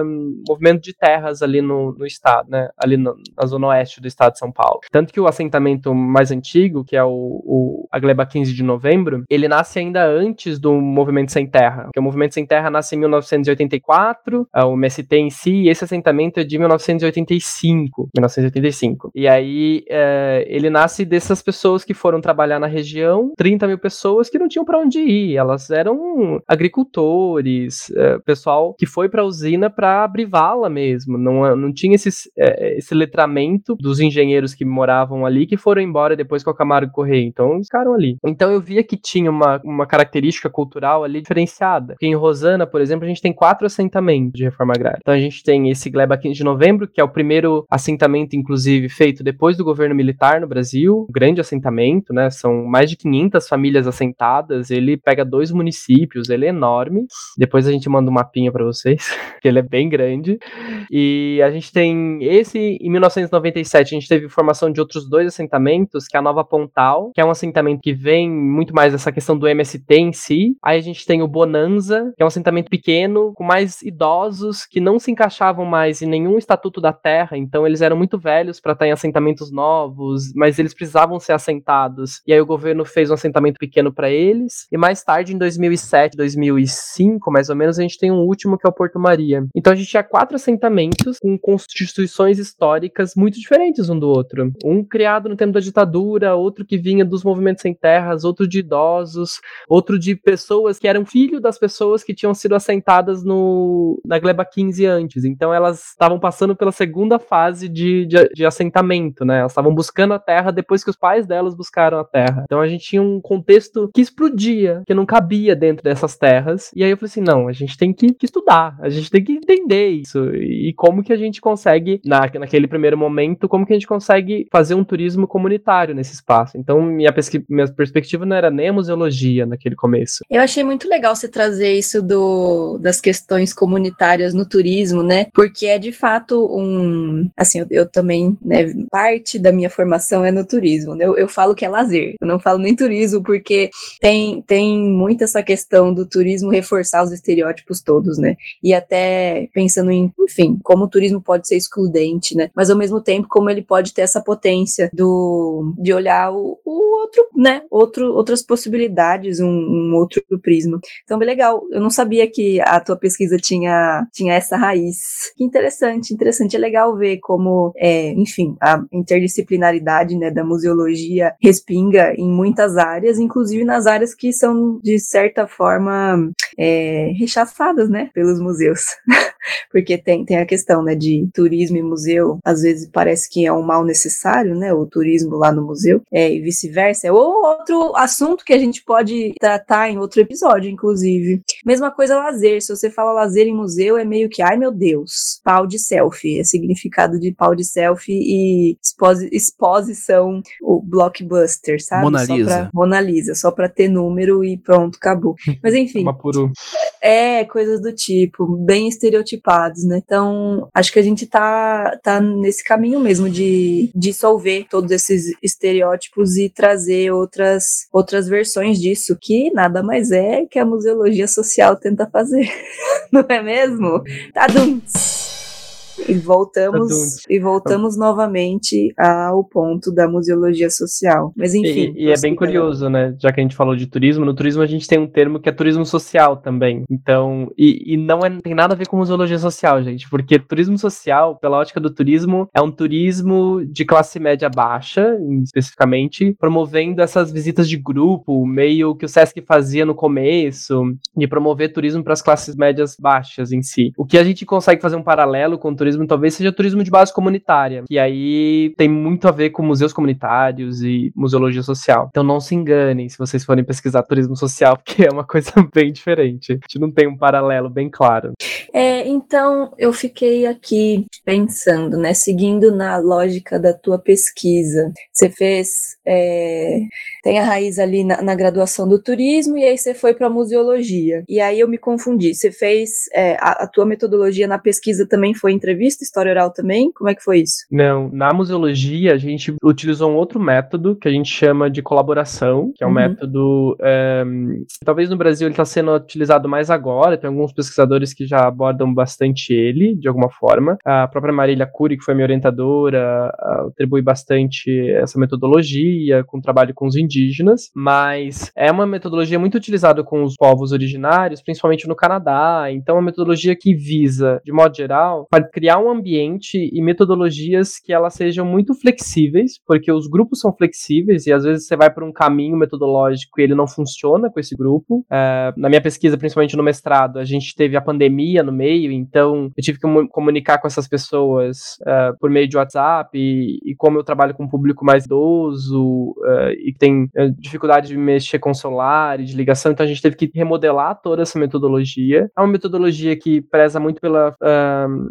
Speaker 6: um, movimento de terras ali no, no estado, né? Ali no, na zona oeste do estado de São Paulo. Tanto que o assentamento mais antigo, que é o, o a Gleba 15 de novembro, ele nasce ainda antes do movimento sem terra. Porque o movimento sem terra nasce em 1984, é, o MST em si, e esse assentamento é de 1985. 1985. E aí é, ele nasce dessas pessoas que foram trabalhar na região, 30 mil pessoas que não tinham para onde ir. Elas eram agricultores, é, pessoal que foi para a usina para abrir vala mesmo. Não, não tinha esses, é, esse letramento dos engenheiros que moravam ali que foram embora depois com a Camargo Correia. Então ficaram ali. Então eu via que tinha uma, uma característica cultural ali diferenciada. Porque em Rosana, por exemplo, a gente tem quatro assentamentos de reforma agrária. Então a gente tem esse Gleba 15 de novembro, que é o primeiro assentamento, inclusive, feito depois do governo militar no Brasil. Um grande assentamento, né? São mais de 500 famílias assentadas. Ele pega dois municípios, ele é enorme. Depois a gente manda um mapinha para vocês, (laughs) que ele é bem grande. E a gente tem esse, em 1997, a gente teve formação de outros dois assentamentos, que é a Nova Pontal, que é um assentamento que vem muito mais dessa questão do MST em si. Aí a gente tem o Bonanza, que é um assentamento pequeno, com mais idosos, que não se encaixavam mais em nenhum estatuto da terra, então eles eram muito velhos para estar em assentamentos novos, mas eles precisavam ser assentados. E aí o governo fez um assentamento pequeno para eles. E mais tarde, em 2007, 2005, mais ou menos, a gente tem um último que é o Porto Maria. Então a gente tinha quatro assentamentos com constituições históricas muito diferentes um do outro. Um criado no tempo da ditadura, outro que vinha dos movimentos sem terras, outro de idosos, outro de pessoas que eram filho das pessoas que tinham sido assentadas no, na Gleba 15 antes. Então elas estavam passando pela segunda fase de, de, de assentamento, né? Elas estavam buscando a terra depois que os pais delas buscaram a terra. Então a gente tinha um contexto que explodia, que não cabia dentro dessas terras. E aí eu falei assim: não, a gente tem que, que estudar, a gente tem que entender isso. E como que a gente consegue, na, naquele primeiro momento, como que a gente consegue fazer um turismo comunitário nesse espaço. Então minha, minha perspectiva não era nem a museologia naquele começo.
Speaker 2: Eu achei muito legal você trazer isso do, das questões comunitárias no turismo, né? Porque é de fato um. Assim, eu, eu também, né? Parte da minha formação é no turismo, né? Eu, eu falo que é lazer, eu não falo nem turismo, porque tem, tem muito essa questão do turismo reforçar os estereótipos todos, né? E até pensando em, enfim, como o turismo pode ser excludente, né? Mas ao mesmo tempo, como ele pode ter essa potência do de olhar o, o outro, né? Outro, outras possibilidades, um, um outro prisma. Então, bem legal. Eu não sabia que a tua pesquisa tinha, tinha essa raiz. Que interessante, interessante. É legal ver como, é, enfim, a interdisciplinaridade né, da museologia respinga em muitas áreas, inclusive nas áreas que são, de certa forma, é, rechaçadas né, pelos museus. (laughs) Porque tem, tem a questão né, de turismo e museu, às vezes parece que é um mal necessário, né? Turismo lá no museu, é, e vice-versa. É outro assunto que a gente pode tratar em outro episódio, inclusive. Mesma coisa lazer. Se você fala lazer em museu, é meio que, ai meu Deus, pau de selfie. É significado de pau de selfie e exposição, o blockbuster, sabe?
Speaker 5: Mona Lisa.
Speaker 2: Só pra, Mona Lisa, só pra ter número e pronto, acabou. (laughs) Mas enfim. É, coisas do tipo, bem estereotipados, né? Então, acho que a gente tá, tá nesse caminho mesmo de dissolver todos esses estereótipos e trazer outras, outras versões disso, que nada mais é que a museologia social tenta fazer. (laughs) Não é mesmo? Tadunts! E voltamos, e voltamos novamente ao ponto da museologia social. Mas enfim.
Speaker 6: E, e é bem curioso, né? Já que a gente falou de turismo, no turismo a gente tem um termo que é turismo social também. Então, e, e não é, tem nada a ver com museologia social, gente, porque turismo social, pela ótica do turismo, é um turismo de classe média baixa, especificamente, promovendo essas visitas de grupo, meio que o SESC fazia no começo, de promover turismo para as classes médias baixas em si. O que a gente consegue fazer um paralelo com o turismo turismo talvez seja turismo de base comunitária, que aí tem muito a ver com museus comunitários e museologia social. Então não se enganem se vocês forem pesquisar turismo social, (laughs) porque é uma coisa (laughs) bem diferente. A gente não tem um paralelo bem claro.
Speaker 2: É, então eu fiquei aqui pensando, né, seguindo na lógica da tua pesquisa. Você fez, é, tem a raiz ali na, na, graduação do turismo e aí você foi para museologia. E aí eu me confundi. Você fez é, a, a tua metodologia na pesquisa também foi entrevista, história oral também? Como é que foi isso?
Speaker 6: Não, na museologia a gente utilizou um outro método que a gente chama de colaboração, que é um uhum. método, é, talvez no Brasil ele está sendo utilizado mais agora. Tem alguns pesquisadores que já abordam bastante ele, de alguma forma. A própria Marília Cury, que foi minha orientadora, atribui bastante essa metodologia com trabalho com os indígenas, mas é uma metodologia muito utilizada com os povos originários, principalmente no Canadá. Então, é uma metodologia que visa, de modo geral, para criar um ambiente e metodologias que elas sejam muito flexíveis, porque os grupos são flexíveis e às vezes você vai por um caminho metodológico e ele não funciona com esse grupo. É, na minha pesquisa, principalmente no mestrado, a gente teve a pandemia no meio, então eu tive que comunicar com essas pessoas uh, por meio de WhatsApp e, e, como eu trabalho com um público mais idoso uh, e tem dificuldade de mexer com celular e de ligação, então a gente teve que remodelar toda essa metodologia. É uma metodologia que preza muito pela,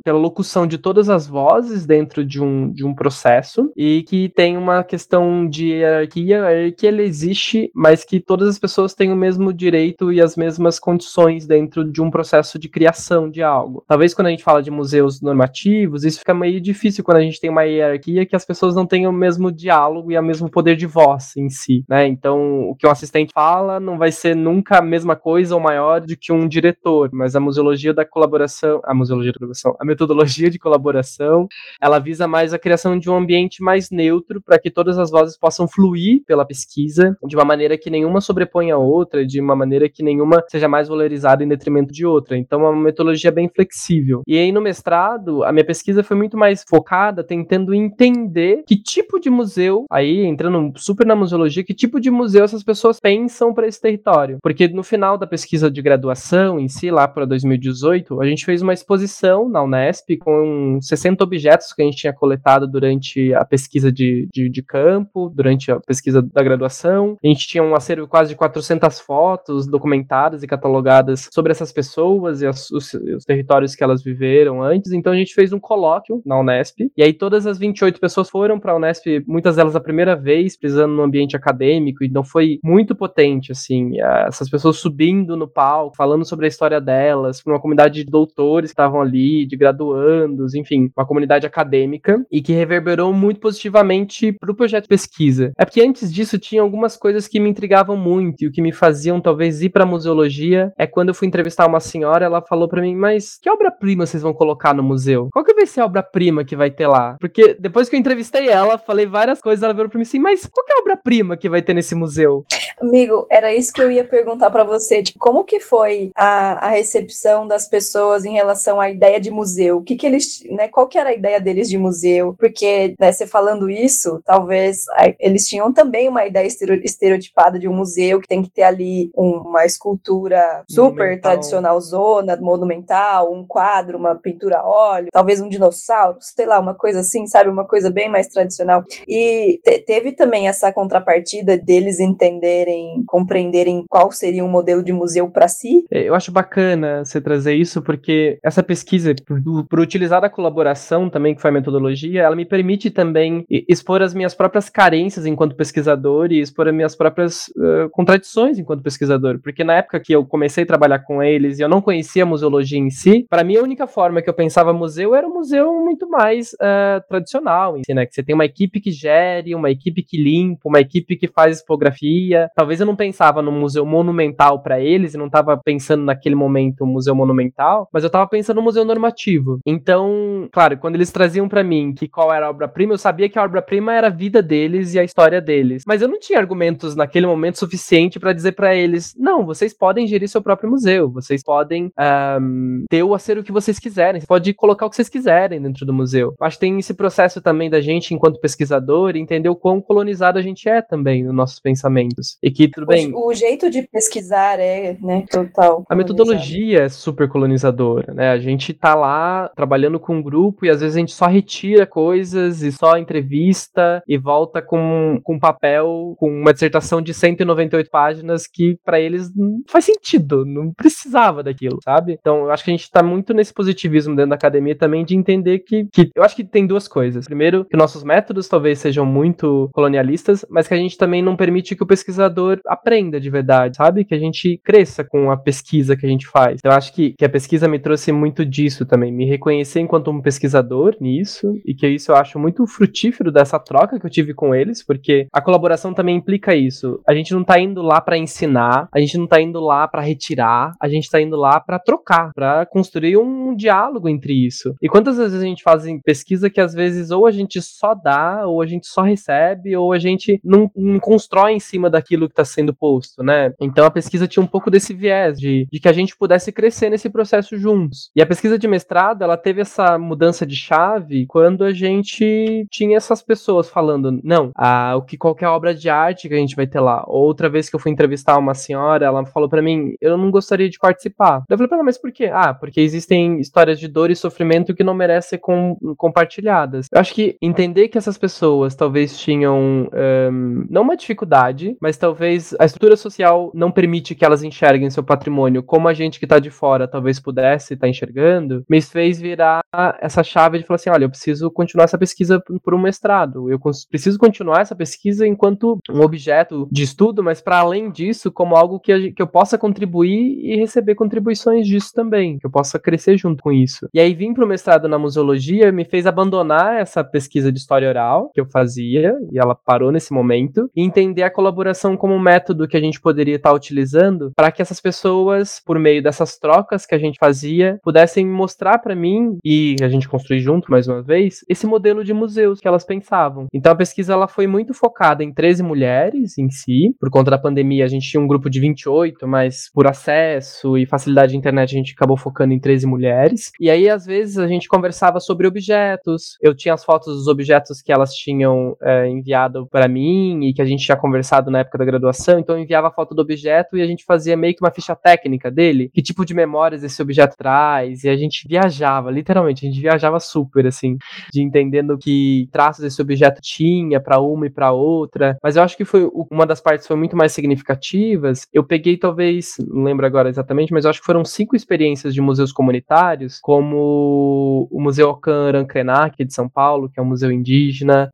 Speaker 6: pela locução de todas as vozes dentro de um, de um processo e que tem uma questão de hierarquia, a hierarquia ela existe, mas que todas as pessoas têm o mesmo direito e as mesmas condições dentro de um processo de criação de algo. Talvez quando a gente fala de museus normativos, isso fica meio difícil quando a gente tem uma hierarquia que as pessoas não têm o mesmo diálogo e o mesmo poder de voz em si, né? Então, o que um assistente fala não vai ser nunca a mesma coisa ou maior do que um diretor, mas a museologia da colaboração, a museologia da colaboração, a metodologia de colaboração, ela visa mais a criação de um ambiente mais neutro para que todas as vozes possam fluir pela pesquisa de uma maneira que nenhuma sobreponha a outra, de uma maneira que nenhuma seja mais valorizada em detrimento de outra. Então, é uma metodologia bem flexível. E aí no mestrado, a minha pesquisa foi muito mais focada tentando entender que tipo de museu, aí entrando super na museologia, que tipo de museu essas pessoas pensam para esse território. Porque no final da pesquisa de graduação em si, lá para 2018, a gente fez uma exposição na Unesp com 60 objetos que a gente tinha coletado durante a pesquisa de, de, de campo, durante a pesquisa da graduação. A gente tinha um acervo quase de 400 fotos documentadas e catalogadas sobre essas pessoas e as, os, os territórios que elas viveram antes. Então a gente fez um colóquio na Unesp, e aí todas as 28 pessoas foram para a Unesp, muitas delas a primeira vez, pisando no ambiente acadêmico, então foi muito potente, assim, essas pessoas subindo no palco, falando sobre a história delas, uma comunidade de doutores que estavam ali, de graduandos, enfim, uma comunidade acadêmica, e que reverberou muito positivamente para o projeto de pesquisa. É porque antes disso tinha algumas coisas que me intrigavam muito, e o que me faziam talvez ir para museologia é quando eu fui entrevistar uma senhora, ela falou para mim, mas que obra-prima vocês vão colocar no museu? Qual que vai ser a obra-prima que vai ter lá? Porque depois que eu entrevistei ela, falei várias coisas, ela virou pra mim assim, mas qual que é a obra-prima que vai ter nesse museu?
Speaker 2: Amigo, era isso que eu ia perguntar para você. Tipo, como que foi a, a recepção das pessoas em relação à ideia de museu? O que que eles, né, qual que era a ideia deles de museu? Porque, né, você falando isso, talvez eles tinham também uma ideia estereotipada de um museu que tem que ter ali uma escultura super monumental. tradicional zona, monumental, um quadro, uma pintura a óleo, talvez um dinossauro, sei lá, uma coisa assim, sabe? Uma coisa bem mais tradicional. E te teve também essa contrapartida deles entenderem, compreenderem qual seria um modelo de museu para si.
Speaker 6: É, eu acho bacana você trazer isso, porque essa pesquisa, por, por utilizar a colaboração também, que foi a metodologia, ela me permite também expor as minhas próprias carências enquanto pesquisador e expor as minhas próprias uh, contradições enquanto pesquisador. Porque na época que eu comecei a trabalhar com eles e eu não conhecia a museologia em si, para mim a única forma que eu pensava museu era um museu muito mais uh, tradicional, si, né? Que você tem uma equipe que gere, uma equipe que limpa, uma equipe que faz expografia. Talvez eu não pensava no museu monumental para eles, e não estava pensando naquele momento um museu monumental, mas eu estava pensando no museu normativo. Então, claro, quando eles traziam para mim que qual era a obra-prima, eu sabia que a obra-prima era a vida deles e a história deles. Mas eu não tinha argumentos naquele momento suficiente para dizer para eles: não, vocês podem gerir seu próprio museu, vocês podem um, ter o acervo que vocês quiserem, você pode colocar o que vocês quiserem dentro do museu. Acho que tem esse processo também da gente, enquanto pesquisador, entender o quão colonizado a gente é também nos nossos pensamentos. E que, tudo bem.
Speaker 2: O, o jeito de pesquisar é, né, total.
Speaker 6: A metodologia é super colonizadora, né? A gente tá lá trabalhando com um grupo e às vezes a gente só retira coisas e só entrevista e volta com, com papel, com uma dissertação de 198 páginas que para eles não faz sentido, não precisava daquilo, sabe? Então, eu acho que a gente tá muito nesse positivismo dentro da academia também de entender que, que eu acho que tem duas coisas. Primeiro, que nossos métodos talvez sejam muito colonialistas, mas que a gente também não permite que o pesquisador aprenda de verdade, sabe? Que a gente cresça com a pesquisa que a gente faz. Então, eu acho que, que a pesquisa me trouxe muito disso também, me reconhecer enquanto um pesquisador nisso, e que isso eu acho muito frutífero dessa troca que eu tive com eles, porque a colaboração também implica isso. A gente não tá indo lá para ensinar, a gente não tá indo lá para retirar, a gente tá indo lá para trocar, para construir um diálogo entre isso. E quantas vezes a gente faz pesquisa que às vezes ou a gente só dá, ou a gente só recebe, ou a gente não, não constrói em cima daquilo que está sendo posto, né? Então a pesquisa tinha um pouco desse viés de, de que a gente pudesse crescer nesse processo juntos. E a pesquisa de mestrado, ela teve essa mudança de chave quando a gente tinha essas pessoas falando, não, a, o que qualquer obra de arte que a gente vai ter lá. Outra vez que eu fui entrevistar uma senhora, ela falou para mim, eu não gostaria de participar. Eu falei para ela, mas por quê? Ah, porque existem histórias de dor e sofrimento que não merecem ser com, compartilhadas. Eu acho que entender que essas pessoas talvez tinham um, não uma dificuldade, mas talvez a estrutura social não permite que elas enxerguem seu patrimônio como a gente que tá de fora talvez pudesse estar tá enxergando, me fez virar essa chave de falar assim, olha, eu preciso continuar essa pesquisa por um mestrado, eu preciso continuar essa pesquisa enquanto um objeto de estudo, mas para além disso, como algo que, que eu possa contribuir e receber contribuições disso também, que eu possa crescer junto com isso. E aí vim pro mestrado na museologia me fez abandonar essa pesquisa de história oral que eu fazia, e ela parou nesse momento, e entender a colaboração como um método que a gente poderia estar utilizando para que essas pessoas, por meio dessas trocas que a gente fazia, pudessem mostrar para mim e a gente construir junto mais uma vez esse modelo de museus que elas pensavam. Então a pesquisa ela foi muito focada em 13 mulheres em si, por conta da pandemia a gente tinha um grupo de 28, mas por acesso e facilidade de internet a gente acabou focando em 13 mulheres. E aí às vezes a gente conversava sobre objetos, eu tinha as fotos dos objetos que elas tinham é, enviado para mim e que a gente tinha conversado na época da graduação, então eu enviava a foto do objeto e a gente fazia meio que uma ficha técnica dele, que tipo de memórias esse objeto traz, e a gente viajava viajava, literalmente, a gente viajava super, assim, de entendendo que traços esse objeto tinha para uma e para outra. Mas eu acho que foi uma das partes foi muito mais significativas. Eu peguei, talvez, não lembro agora exatamente, mas eu acho que foram cinco experiências de museus comunitários, como o Museu Ocan Arancaná, de São Paulo, que é um museu indígena,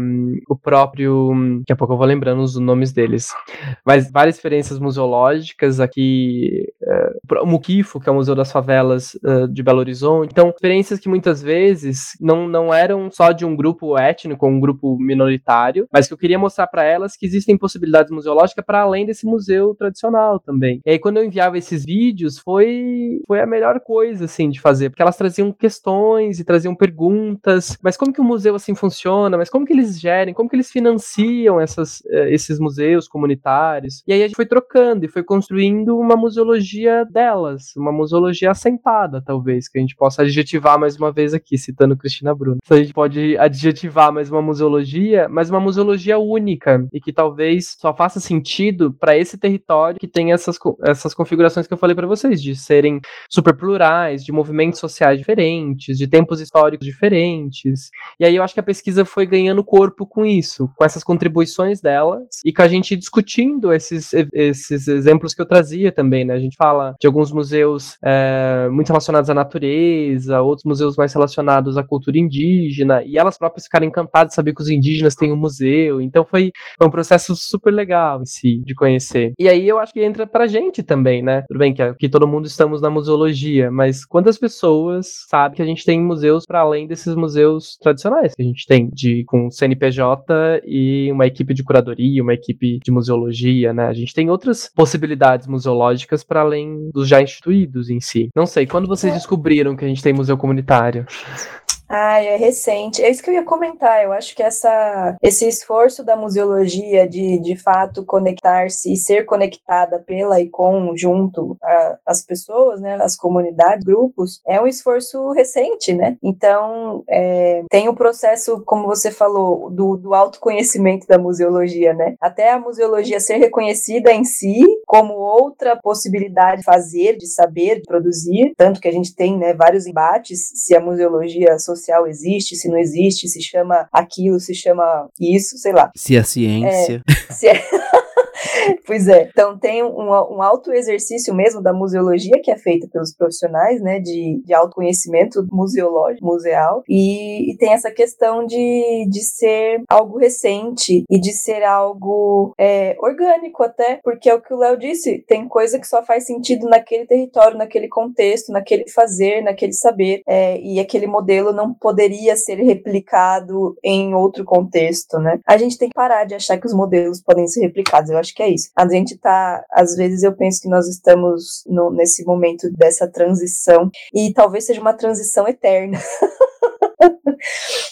Speaker 6: um, o próprio. Daqui a pouco eu vou lembrando os nomes deles. Mas várias experiências museológicas aqui, uh, o Muquifo, que é o Museu das Favelas uh, de Belo Horizonte. Então, experiências que muitas vezes não, não eram só de um grupo étnico, um grupo minoritário, mas que eu queria mostrar para elas que existem possibilidades museológicas para além desse museu tradicional também. E aí, quando eu enviava esses vídeos, foi, foi a melhor coisa, assim, de fazer, porque elas traziam questões e traziam perguntas, mas como que o museu, assim, funciona? Mas como que eles gerem? Como que eles financiam essas, uh, esses museus comunitários? E aí a gente foi trocando e foi construindo uma museologia delas, uma museologia assentada, talvez, que a gente possa adjetivar mais uma vez aqui, citando Cristina Bruno. Então a gente pode adjetivar mais uma museologia, mas uma museologia única e que talvez só faça sentido para esse território que tem essas, essas configurações que eu falei para vocês, de serem super plurais, de movimentos sociais diferentes, de tempos históricos diferentes. E aí eu acho que a pesquisa foi ganhando corpo com isso, com essas contribuições delas e com a gente discutindo esses, esses exemplos que eu trazia também, né? A gente fala de alguns museus é, muito relacionados à natureza, outros museus mais relacionados à cultura indígena, e elas próprias ficaram encantadas de saber que os indígenas têm um museu. Então foi, foi um processo super legal em si, de conhecer. E aí eu acho que entra pra gente também, né? Tudo bem que aqui todo mundo estamos na museologia, mas quantas pessoas sabem que a gente tem museus para além desses museus tradicionais que a gente tem, de com CNPJ e uma equipe de curadoria, uma equipe de museologia, né? A gente tem outras possibilidades museológicas para além dos já instituídos em si. Não sei, quando vocês descobriram que a gente tem museu comunitário?
Speaker 2: Ah, é recente. É isso que eu ia comentar. Eu acho que essa, esse esforço da museologia de, de fato, conectar-se e ser conectada pela e com, junto às pessoas, né, as comunidades, grupos, é um esforço recente, né? Então, é, tem o processo, como você falou, do, do autoconhecimento da museologia, né? Até a museologia ser reconhecida em si como outra possibilidade de fazer, de saber, de produzir, tanto que a gente tem né, vários embates se a museologia social existe, se não existe, se chama aquilo, se chama isso, sei lá.
Speaker 5: Se a ciência.
Speaker 2: É, se é... (laughs) pois é. Então tem um, um auto exercício mesmo da museologia que é feita pelos profissionais, né, de, de autoconhecimento museológico, museal, e, e, tem essa questão de, de ser algo recente e de ser algo é, orgânico até, porque é o que o Léo disse, tem coisa que só faz sentido naquele território, naquele contexto, naquele fazer, naquele saber, é, e aquele modelo não poderia ser replicado em outro contexto, né? A gente tem que parar de achar que os modelos podem ser replicados, eu acho que é isso. A gente tá, às vezes eu penso que nós estamos no, nesse momento dessa transição e talvez seja uma transição eterna. (laughs)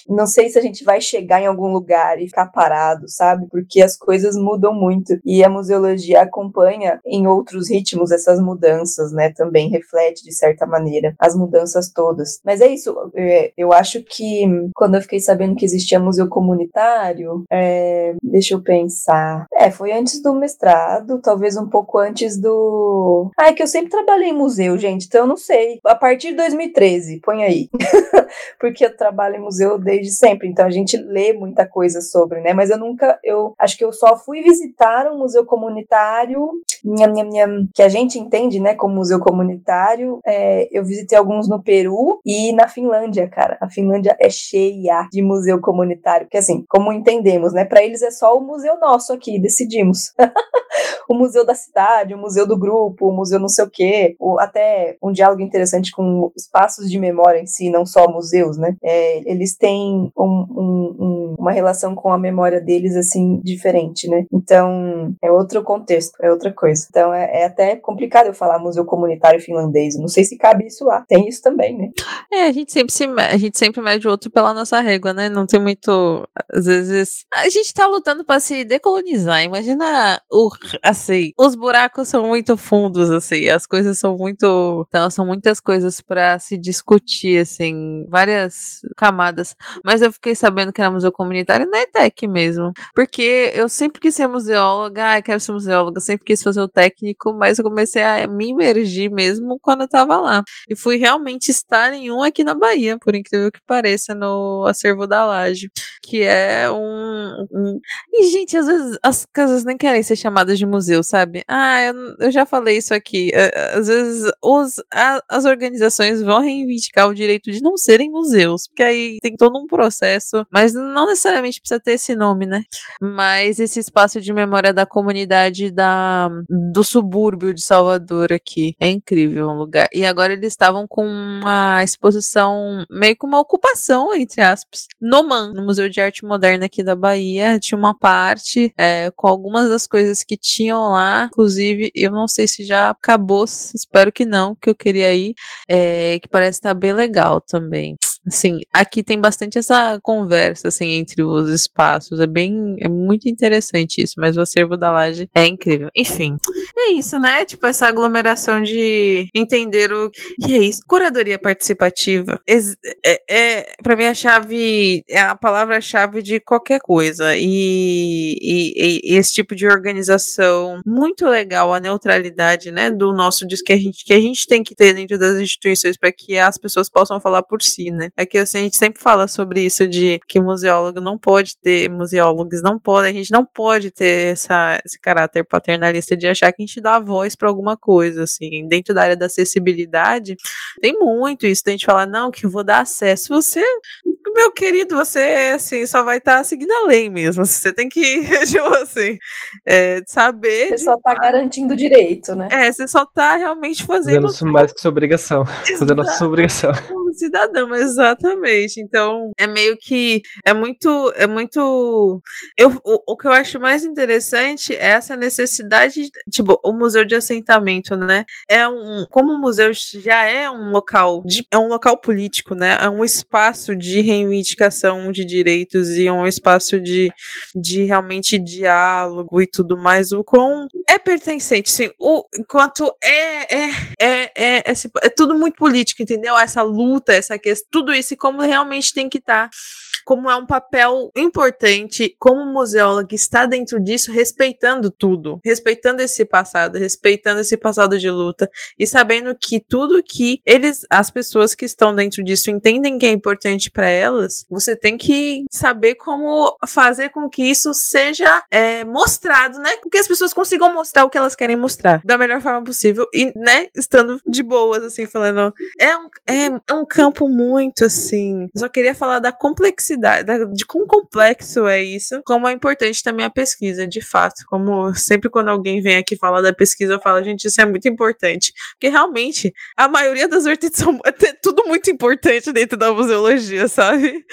Speaker 2: não sei se a gente vai chegar em algum lugar e ficar parado, sabe? Porque as coisas mudam muito e a museologia acompanha em outros ritmos essas mudanças, né? Também reflete de certa maneira as mudanças todas. Mas é isso, é, eu acho que quando eu fiquei sabendo que existia museu comunitário, é, deixa eu pensar. É, foi antes do mestrado, talvez um pouco antes do. Ah, é que eu sempre trabalhei em museu, gente, então eu não sei. A partir de 2013, põe aí. (laughs) Porque eu trabalho em museu desde sempre, então a gente lê muita coisa sobre, né? Mas eu nunca, eu acho que eu só fui visitar um museu comunitário, nham, nham, nham, que a gente entende, né, como museu comunitário. É, eu visitei alguns no Peru e na Finlândia, cara. A Finlândia é cheia de museu comunitário, porque assim, como entendemos, né? Para eles é só o museu nosso aqui, decidimos. (laughs) o museu da cidade, o museu do grupo, o museu não sei o quê, o, até um diálogo interessante com espaços de memória em si, não só museus, né? É, eles têm um, um, um, uma relação com a memória deles, assim, diferente, né? Então, é outro contexto, é outra coisa. Então, é, é até complicado eu falar museu comunitário finlandês. Não sei se cabe isso lá. Tem isso também, né?
Speaker 4: É, a gente sempre se a gente sempre mede o outro pela nossa régua, né? Não tem muito. Às vezes. A gente tá lutando para se decolonizar. Imagina o assim, os buracos são muito fundos, assim, as coisas são muito. Então, são muitas coisas para se discutir, assim, várias camadas. Mas eu fiquei sabendo que era museu comunitário na ETEC mesmo. Porque eu sempre quis ser museóloga, ah, quero ser museóloga, sempre quis fazer o técnico, mas eu comecei a me imergir mesmo quando eu tava lá. E fui realmente estar em um aqui na Bahia, por incrível que pareça, no acervo da Laje, que é um. um... E, gente, às vezes as casas nem querem ser chamadas de museu, sabe? Ah, eu, eu já falei isso aqui. Às vezes os, a, as organizações vão reivindicar o direito de não serem museus, porque aí tem todo um processo, mas não necessariamente precisa ter esse nome, né? Mas esse espaço de memória da comunidade da, do subúrbio de Salvador aqui é incrível um lugar. E agora eles estavam com uma exposição, meio que uma ocupação, entre aspas, no MAN, no Museu de Arte Moderna aqui da Bahia. Tinha uma parte é, com algumas das coisas que tinham lá, inclusive, eu não sei se já acabou, espero que não, que eu queria ir, é, que parece estar bem legal também. Assim, aqui tem bastante essa conversa, assim, entre os espaços. É bem, é muito interessante isso, mas o acervo da laje é incrível. Enfim, é isso, né? Tipo, essa aglomeração de entender o que é isso. Curadoria participativa é, é para mim, a chave, é a palavra-chave de qualquer coisa. E, e, e, esse tipo de organização muito legal, a neutralidade, né, do nosso disco que a gente, que a gente tem que ter dentro das instituições para que as pessoas possam falar por si, né? É que assim, a gente sempre fala sobre isso de que museólogo não pode ter, museólogos não podem, a gente não pode ter essa, esse caráter paternalista de achar que a gente dá voz para alguma coisa, assim. Dentro da área da acessibilidade, tem muito isso, a gente falar, não, que eu vou dar acesso. Você, meu querido, você, assim, só vai estar tá seguindo a lei mesmo. Você tem que, (laughs) tipo assim, é, saber.
Speaker 2: Você só tá garantindo o direito, né?
Speaker 4: É, você só tá realmente fazendo.
Speaker 6: Fazendo mais que sua obrigação. Fazendo a sua obrigação
Speaker 4: cidadão, exatamente. Então, é meio que é muito é muito eu o, o, que eu acho mais interessante é essa necessidade, tipo, o museu de assentamento, né? É um como o museu já é um local de, é um local político, né? É um espaço de reivindicação de direitos e um espaço de, de realmente diálogo e tudo mais. O com é pertencente, sim. O enquanto é é é, é, é, é tudo muito político, entendeu? Essa luta luta, essa questão, tudo isso e como realmente tem que estar. Tá como é um papel importante, como museólogo está dentro disso, respeitando tudo, respeitando esse passado, respeitando esse passado de luta e sabendo que tudo que eles, as pessoas que estão dentro disso entendem que é importante para elas, você tem que saber como fazer com que isso seja é, mostrado, né? Que as pessoas consigam mostrar o que elas querem mostrar da melhor forma possível e, né, estando de boas, assim, falando. É um, é, é um campo muito assim. Só queria falar da complexidade complexidade, de quão complexo é isso, como é importante também a pesquisa, de fato. Como sempre quando alguém vem aqui falar da pesquisa, eu falo, gente, isso é muito importante. Porque realmente, a maioria das vertentes são (laughs) é tudo muito importante dentro da museologia, sabe?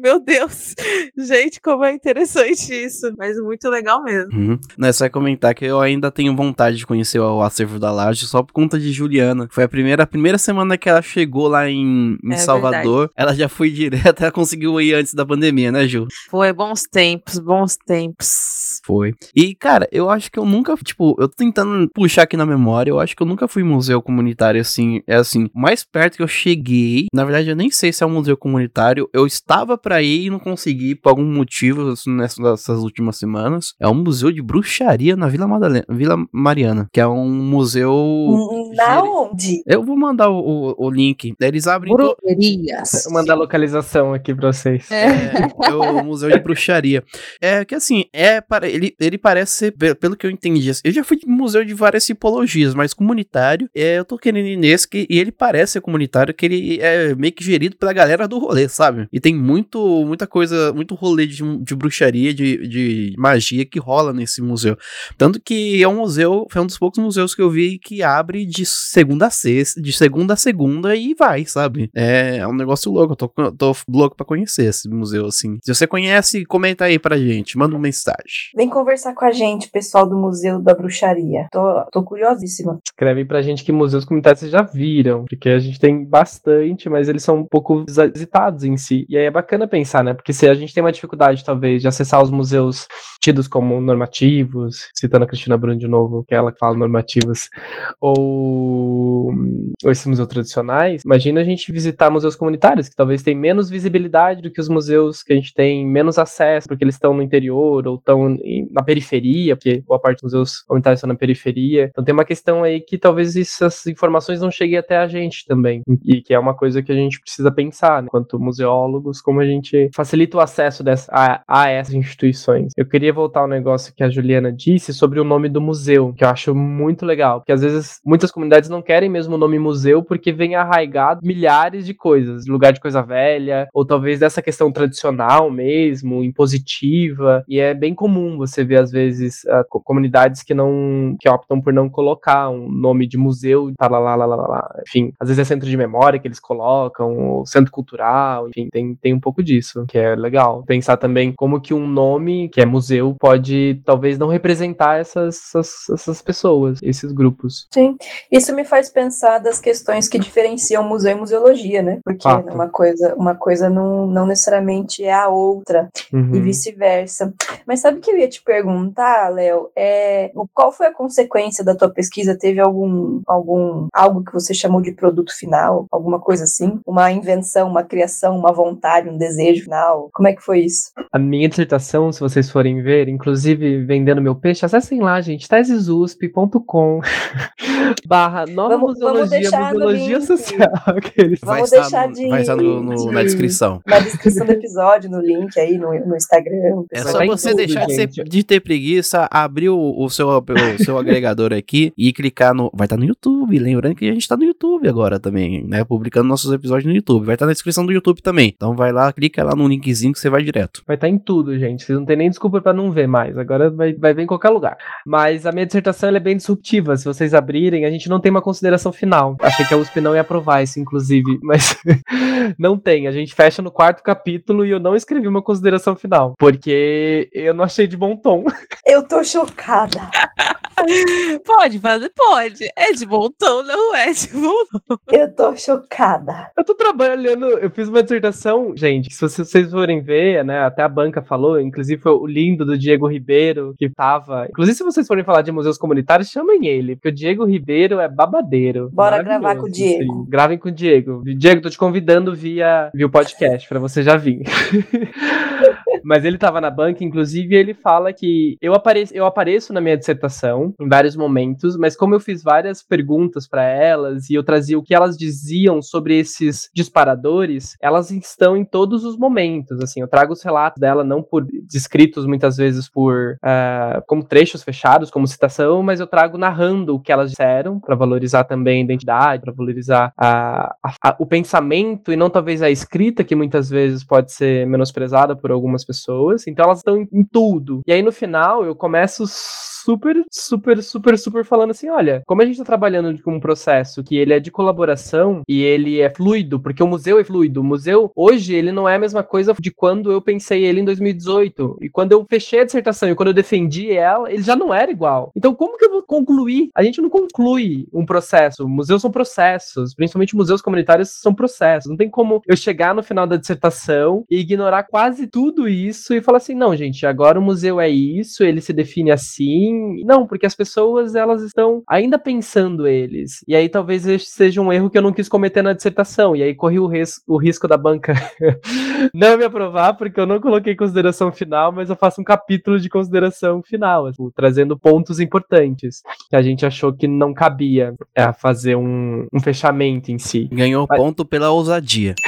Speaker 4: Meu Deus, gente, como é interessante isso. Mas muito legal mesmo.
Speaker 5: Uhum. Não, é só comentar que eu ainda tenho vontade de conhecer o acervo da Laje só por conta de Juliana. Foi a primeira, a primeira semana que ela chegou lá em, em é Salvador. Verdade. Ela já foi (laughs) direto, ela conseguiu ir antes da pandemia, né, Ju?
Speaker 4: Foi, bons tempos, bons tempos.
Speaker 5: Foi. E, cara, eu acho que eu nunca, tipo, eu tô tentando puxar aqui na memória, eu acho que eu nunca fui em museu comunitário assim, é assim, mais perto que eu cheguei, na verdade eu nem sei se é um museu comunitário, eu estava para ir e não consegui por algum motivo assim, nessas últimas semanas. É um museu de bruxaria na Vila Madalena, Vila Mariana, que é um museu
Speaker 2: Na onde?
Speaker 5: Eu vou mandar o, o, o link. Eles abrem
Speaker 2: Bruxarias.
Speaker 6: Vou mandar a localização aqui pra vocês.
Speaker 5: É. é, o Museu de Bruxaria. É que assim, é para ele, ele parece ser, pelo que eu entendi, assim, eu já fui de museu de várias tipologias, mas comunitário, é, eu tô querendo ir nesse que, e ele parece ser comunitário, que ele é meio que gerido pela galera do rolê, sabe? E tem muito, muita coisa, muito rolê de, de bruxaria, de, de magia que rola nesse museu. Tanto que é um museu, foi um dos poucos museus que eu vi que abre de segunda a sexta, de segunda a segunda e vai, sabe? sabe? É, é um negócio louco, eu tô, tô louco pra conhecer esse museu, assim. Se você conhece, comenta aí pra gente, manda uma mensagem.
Speaker 2: Vem conversar com a gente, pessoal do Museu da Bruxaria. Tô, tô curiosíssima.
Speaker 6: Escreve pra gente que museus comunitários vocês já viram, porque a gente tem bastante, mas eles são um pouco visitados em si. E aí é bacana pensar, né? Porque se a gente tem uma dificuldade, talvez, de acessar os museus tidos como normativos, citando a Cristina Bruno de novo, que é ela que fala normativos, ou, ou esses museus tradicionais, imagina a gente visitar museus comunitários, que talvez tenham menos visibilidade do que os museus que a gente tem menos acesso, porque eles estão no interior ou estão na periferia, porque boa parte dos museus comunitários estão na periferia. Então tem uma questão aí que talvez essas informações não cheguem até a gente também, e que é uma coisa que a gente precisa pensar, né, enquanto museólogos, como a gente facilita o acesso dessa, a, a essas instituições. Eu queria voltar ao negócio que a Juliana disse sobre o nome do museu, que eu acho muito legal, porque às vezes muitas comunidades não querem mesmo o nome museu porque vem arraigado milhares de coisas, lugar de coisa velha, ou talvez dessa questão tradicional mesmo, impositiva, e é bem comum você ver às vezes uh, comunidades que não que optam por não colocar um nome de museu, tá lá, lá, lá, lá, lá, enfim, às vezes é centro de memória que eles colocam, ou centro cultural, enfim, tem, tem um pouco disso, que é legal. Pensar também como que um nome, que é museu, pode talvez não representar essas, essas, essas pessoas, esses grupos.
Speaker 2: Sim, isso me faz pensar das questões que diferenciam museu e museologia, né? Porque Fato. uma coisa, uma coisa não, não necessariamente é a outra uhum. e vice-versa. Mas sabe o que eu ia te perguntar, Léo? É, qual foi a consequência da tua pesquisa? Teve algum, algum algo que você chamou de produto final? Alguma coisa assim? Uma invenção, uma criação, uma vontade, um desejo final? Como é que foi isso?
Speaker 6: A minha dissertação, se vocês forem ver, inclusive vendendo meu peixe, acessem lá, gente, tesesusp.com (laughs) barra nova vamos, museologia, vamos museologia social. (laughs)
Speaker 2: Aqueles. Vamos vai deixar
Speaker 5: no, vai estar no, no, na descrição.
Speaker 2: Na descrição do episódio, no link aí, no, no Instagram.
Speaker 5: É só você tudo, deixar de, ser, de, ter preguiça, abrir o, o seu, o seu agregador aqui e clicar no... Vai estar no YouTube, lembrando que a gente está no YouTube agora também, né, publicando nossos episódios no YouTube. Vai estar na descrição do YouTube também. Então vai lá, clica lá no linkzinho que você vai direto.
Speaker 6: Vai estar em tudo, gente. Vocês não tem nem desculpa para não ver mais. Agora vai, vai ver em qualquer lugar. Mas a minha dissertação é bem disruptiva. Se vocês abrirem, a gente não tem uma consideração final. Achei que a USP não ia aprovar isso, inclusive, mas (laughs) não tem. A gente fecha no quarto capítulo e eu não escrevi uma consideração final, porque eu não achei de bom tom.
Speaker 2: Eu tô chocada. (laughs)
Speaker 4: Pode fazer, pode. É de bom tom, não é de bom tom.
Speaker 2: Eu tô chocada.
Speaker 6: Eu tô trabalhando, eu fiz uma dissertação, gente, se vocês forem ver, né, até a banca falou, inclusive foi o lindo do Diego Ribeiro, que tava. Inclusive, se vocês forem falar de museus comunitários, chamem ele, porque o Diego Ribeiro é babadeiro.
Speaker 2: Bora gravar com o Diego.
Speaker 6: Assim. Gravem com o Diego. Diego, tô te convidando via, via o podcast, pra você já vir. (laughs) Mas ele tava na banca, inclusive, e ele fala que eu apareço, eu apareço na minha dissertação em vários momentos, mas como eu fiz várias perguntas para elas e eu trazia o que elas diziam sobre esses disparadores, elas estão em todos os momentos. Assim, eu trago os relatos dela não por descritos muitas vezes por uh, como trechos fechados, como citação, mas eu trago narrando o que elas disseram para valorizar também a identidade, para valorizar a, a, a, o pensamento e não talvez a escrita que muitas vezes pode ser menosprezada por algumas pessoas pessoas, então elas estão em, em tudo. E aí no final eu começo super, super, super, super falando assim: olha, como a gente tá trabalhando com um processo que ele é de colaboração e ele é fluido, porque o museu é fluido. O museu, hoje, ele não é a mesma coisa de quando eu pensei ele em 2018. E quando eu fechei a dissertação e quando eu defendi ela, ele já não era igual. Então, como que eu vou concluir? A gente não conclui um processo. Museus são processos, principalmente museus comunitários são processos. Não tem como eu chegar no final da dissertação e ignorar quase tudo isso e falar assim: não, gente, agora o museu é isso, ele se define assim não, porque as pessoas elas estão ainda pensando eles. E aí talvez esse seja um erro que eu não quis cometer na dissertação. E aí corri o, ris o risco da banca (laughs) não me aprovar, porque eu não coloquei consideração final, mas eu faço um capítulo de consideração final, assim, trazendo pontos importantes que a gente achou que não cabia é, fazer um, um fechamento em si.
Speaker 5: Ganhou mas... ponto pela ousadia. (laughs)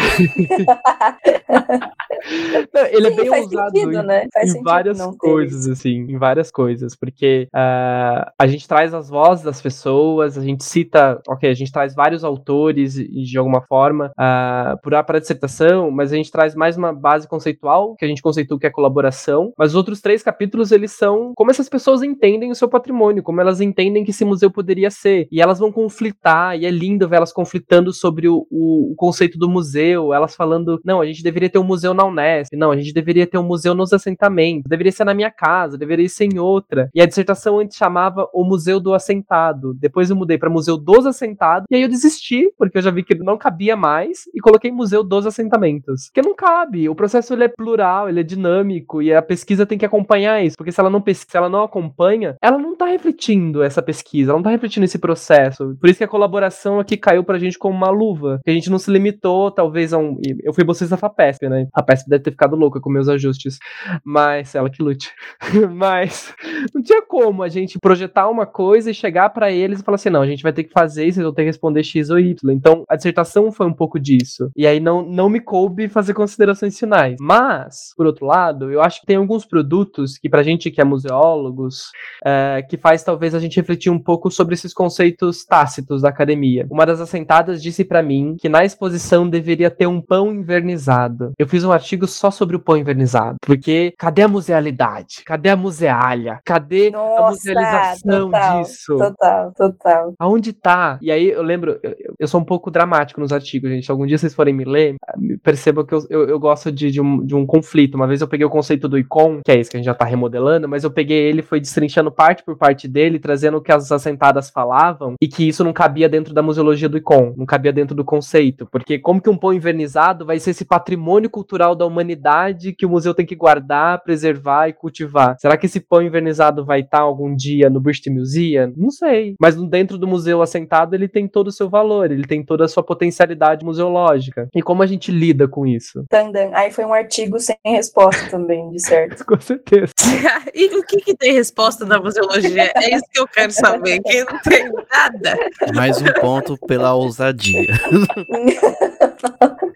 Speaker 6: Não, ele é Sim, é bem ousado sentido, em, né? em várias coisas, assim, em várias coisas, porque uh, a gente traz as vozes das pessoas, a gente cita, ok, a gente traz vários autores de alguma forma uh, para a dissertação, mas a gente traz mais uma base conceitual, que a gente conceitua que é colaboração, mas os outros três capítulos, eles são como essas pessoas entendem o seu patrimônio, como elas entendem que esse museu poderia ser, e elas vão conflitar, e é lindo ver elas conflitando sobre o, o, o conceito do museu, elas falando, não, a gente deveria ter um museu na Unesp, não, a gente deveria ter um museu nos assentamentos, deveria ser na minha casa, deveria ser em outra. E a dissertação antes chamava o Museu do Assentado. Depois eu mudei para Museu dos Assentados, e aí eu desisti, porque eu já vi que não cabia mais, e coloquei Museu dos Assentamentos. Porque não cabe, o processo ele é plural, ele é dinâmico, e a pesquisa tem que acompanhar isso, porque se ela não, se ela não acompanha, ela não tá refletindo essa pesquisa, ela não tá refletindo esse processo. Por isso que a colaboração aqui caiu pra gente como uma luva, que a gente não se limitou, talvez, a um... Eu fui bolsista da FAPESP, né? A FAPESP deve ter ficado louca com meus ajustes, mas ela que lute. (laughs) mas não tinha como a gente projetar uma coisa e chegar para eles e falar assim, não, a gente vai ter que fazer isso, vocês vão ter que responder X ou Y. Então, a dissertação foi um pouco disso. E aí não, não me coube fazer considerações finais. Mas, por outro lado, eu acho que tem alguns produtos que pra gente que é museólogos, é, que faz talvez a gente refletir um pouco sobre esses conceitos tácitos da academia. Uma das assentadas disse para mim que na exposição deveria ter um pão invernizado. Eu fiz um artigo só sobre o pão invernizado, porque cadê a musealidade? Cadê a musealha? Cadê
Speaker 2: Nossa,
Speaker 6: a musealização
Speaker 2: total,
Speaker 6: disso?
Speaker 2: Total, total.
Speaker 6: Aonde tá? E aí eu lembro, eu, eu sou um pouco dramático nos artigos, gente. Se algum dia vocês forem me ler, percebam que eu, eu, eu gosto de, de, um, de um conflito. Uma vez eu peguei o conceito do ICOM, que é esse que a gente já tá remodelando, mas eu peguei ele, foi destrinchando parte por parte dele, trazendo o que as assentadas falavam, e que isso não cabia dentro da museologia do ICOM, não cabia dentro do conceito. Porque como que um pão invernizado vai ser esse patrimônio cultural da humanidade que o museu tem que guardar, preservar e cultivar? Será que esse pão invernizado vai estar algum dia no British Museum? Não sei. Mas dentro do museu assentado, ele tem todo o seu valor, ele tem toda a sua potencialidade museológica. E como a gente lida com isso?
Speaker 2: Tandan. Aí foi um artigo sem resposta também, de certo. (laughs)
Speaker 6: Com certeza. (laughs)
Speaker 4: e o que, que tem resposta na museologia? É isso que eu quero saber, que não tem nada.
Speaker 5: Mais um ponto pela ousadia. (laughs)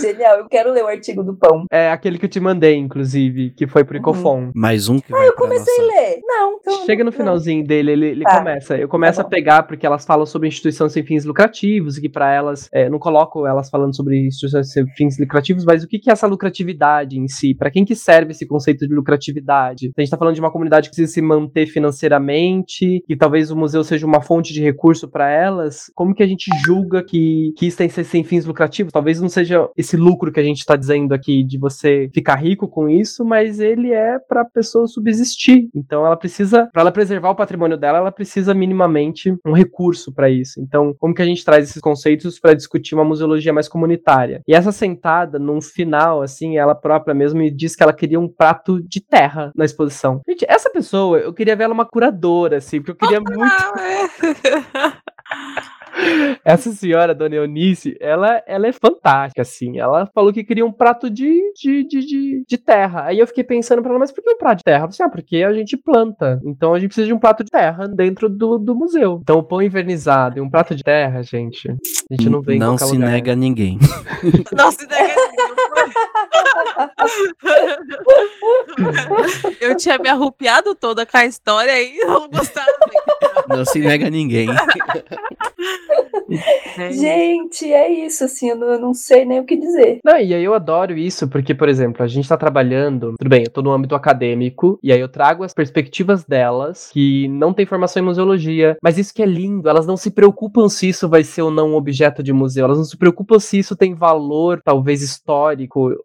Speaker 2: Genial, eu quero ler o artigo do pão.
Speaker 6: É aquele que eu te mandei, inclusive, que foi pro Icofon.
Speaker 5: Mais um que
Speaker 2: Ah,
Speaker 5: vai
Speaker 2: eu comecei
Speaker 5: nossa...
Speaker 2: a ler. Não, então.
Speaker 6: Chega no
Speaker 2: não.
Speaker 6: finalzinho dele, ele, ele
Speaker 2: Tá.
Speaker 6: começa. Eu começo
Speaker 2: Tá
Speaker 6: a pegar porque elas falam sobre instituições sem fins lucrativos, e que pra elas, é, não coloco elas falando sobre instituições sem fins lucrativos, mas o que, que é essa lucratividade em si? Pra quem que serve esse conceito de lucratividade? A gente tá falando de uma comunidade que precisa se manter financeiramente, que talvez o museu seja uma fonte de recurso pra elas. Como que a gente julga que, que isso tem que ser sem fins lucrativos? Talvez não seja esse lucro que a gente tá dizendo aqui de você ficar rico com isso, mas ele é pra pessoa subsistir. Então ela precisa, pra ela preservar o patrimônio dela, ela precisa minimamente um recurso pra isso. Então, como que a gente traz esses conceitos pra discutir uma museologia mais comunitária? E essa sentada, num final, assim, ela própria mesmo me disse que ela queria um prato de terra na exposição. Gente, essa pessoa, eu queria ver ela uma curadora, assim, porque eu queria muito. (laughs) Essa senhora, Dona Eunice, ela, ela é fantástica, assim. Ela falou que queria um prato de, de, de, de, de terra. Aí eu fiquei pensando pra ela, mas por que um prato de terra? Ela disse, ah, porque a gente planta. Então a gente precisa de um prato de terra dentro do, do museu. Então o pão invernizado e um prato de terra, gente, a gente não vê em
Speaker 5: Não se
Speaker 6: lugar.
Speaker 5: nega a ninguém.
Speaker 4: Nossa, ideia (laughs) Eu tinha me arrupiado toda com a história e não gostava.
Speaker 5: Não se nega a ninguém.
Speaker 2: Gente, é isso, assim, eu não, eu não sei nem o que dizer.
Speaker 6: Não, e aí eu adoro isso, porque, por exemplo, a gente tá trabalhando, tudo bem, eu tô no âmbito acadêmico, e aí eu trago as perspectivas delas, que não tem formação em museologia, mas isso que é lindo, elas não se preocupam se isso vai ser ou não um objeto de museu, elas não se preocupam se isso tem valor, talvez histórico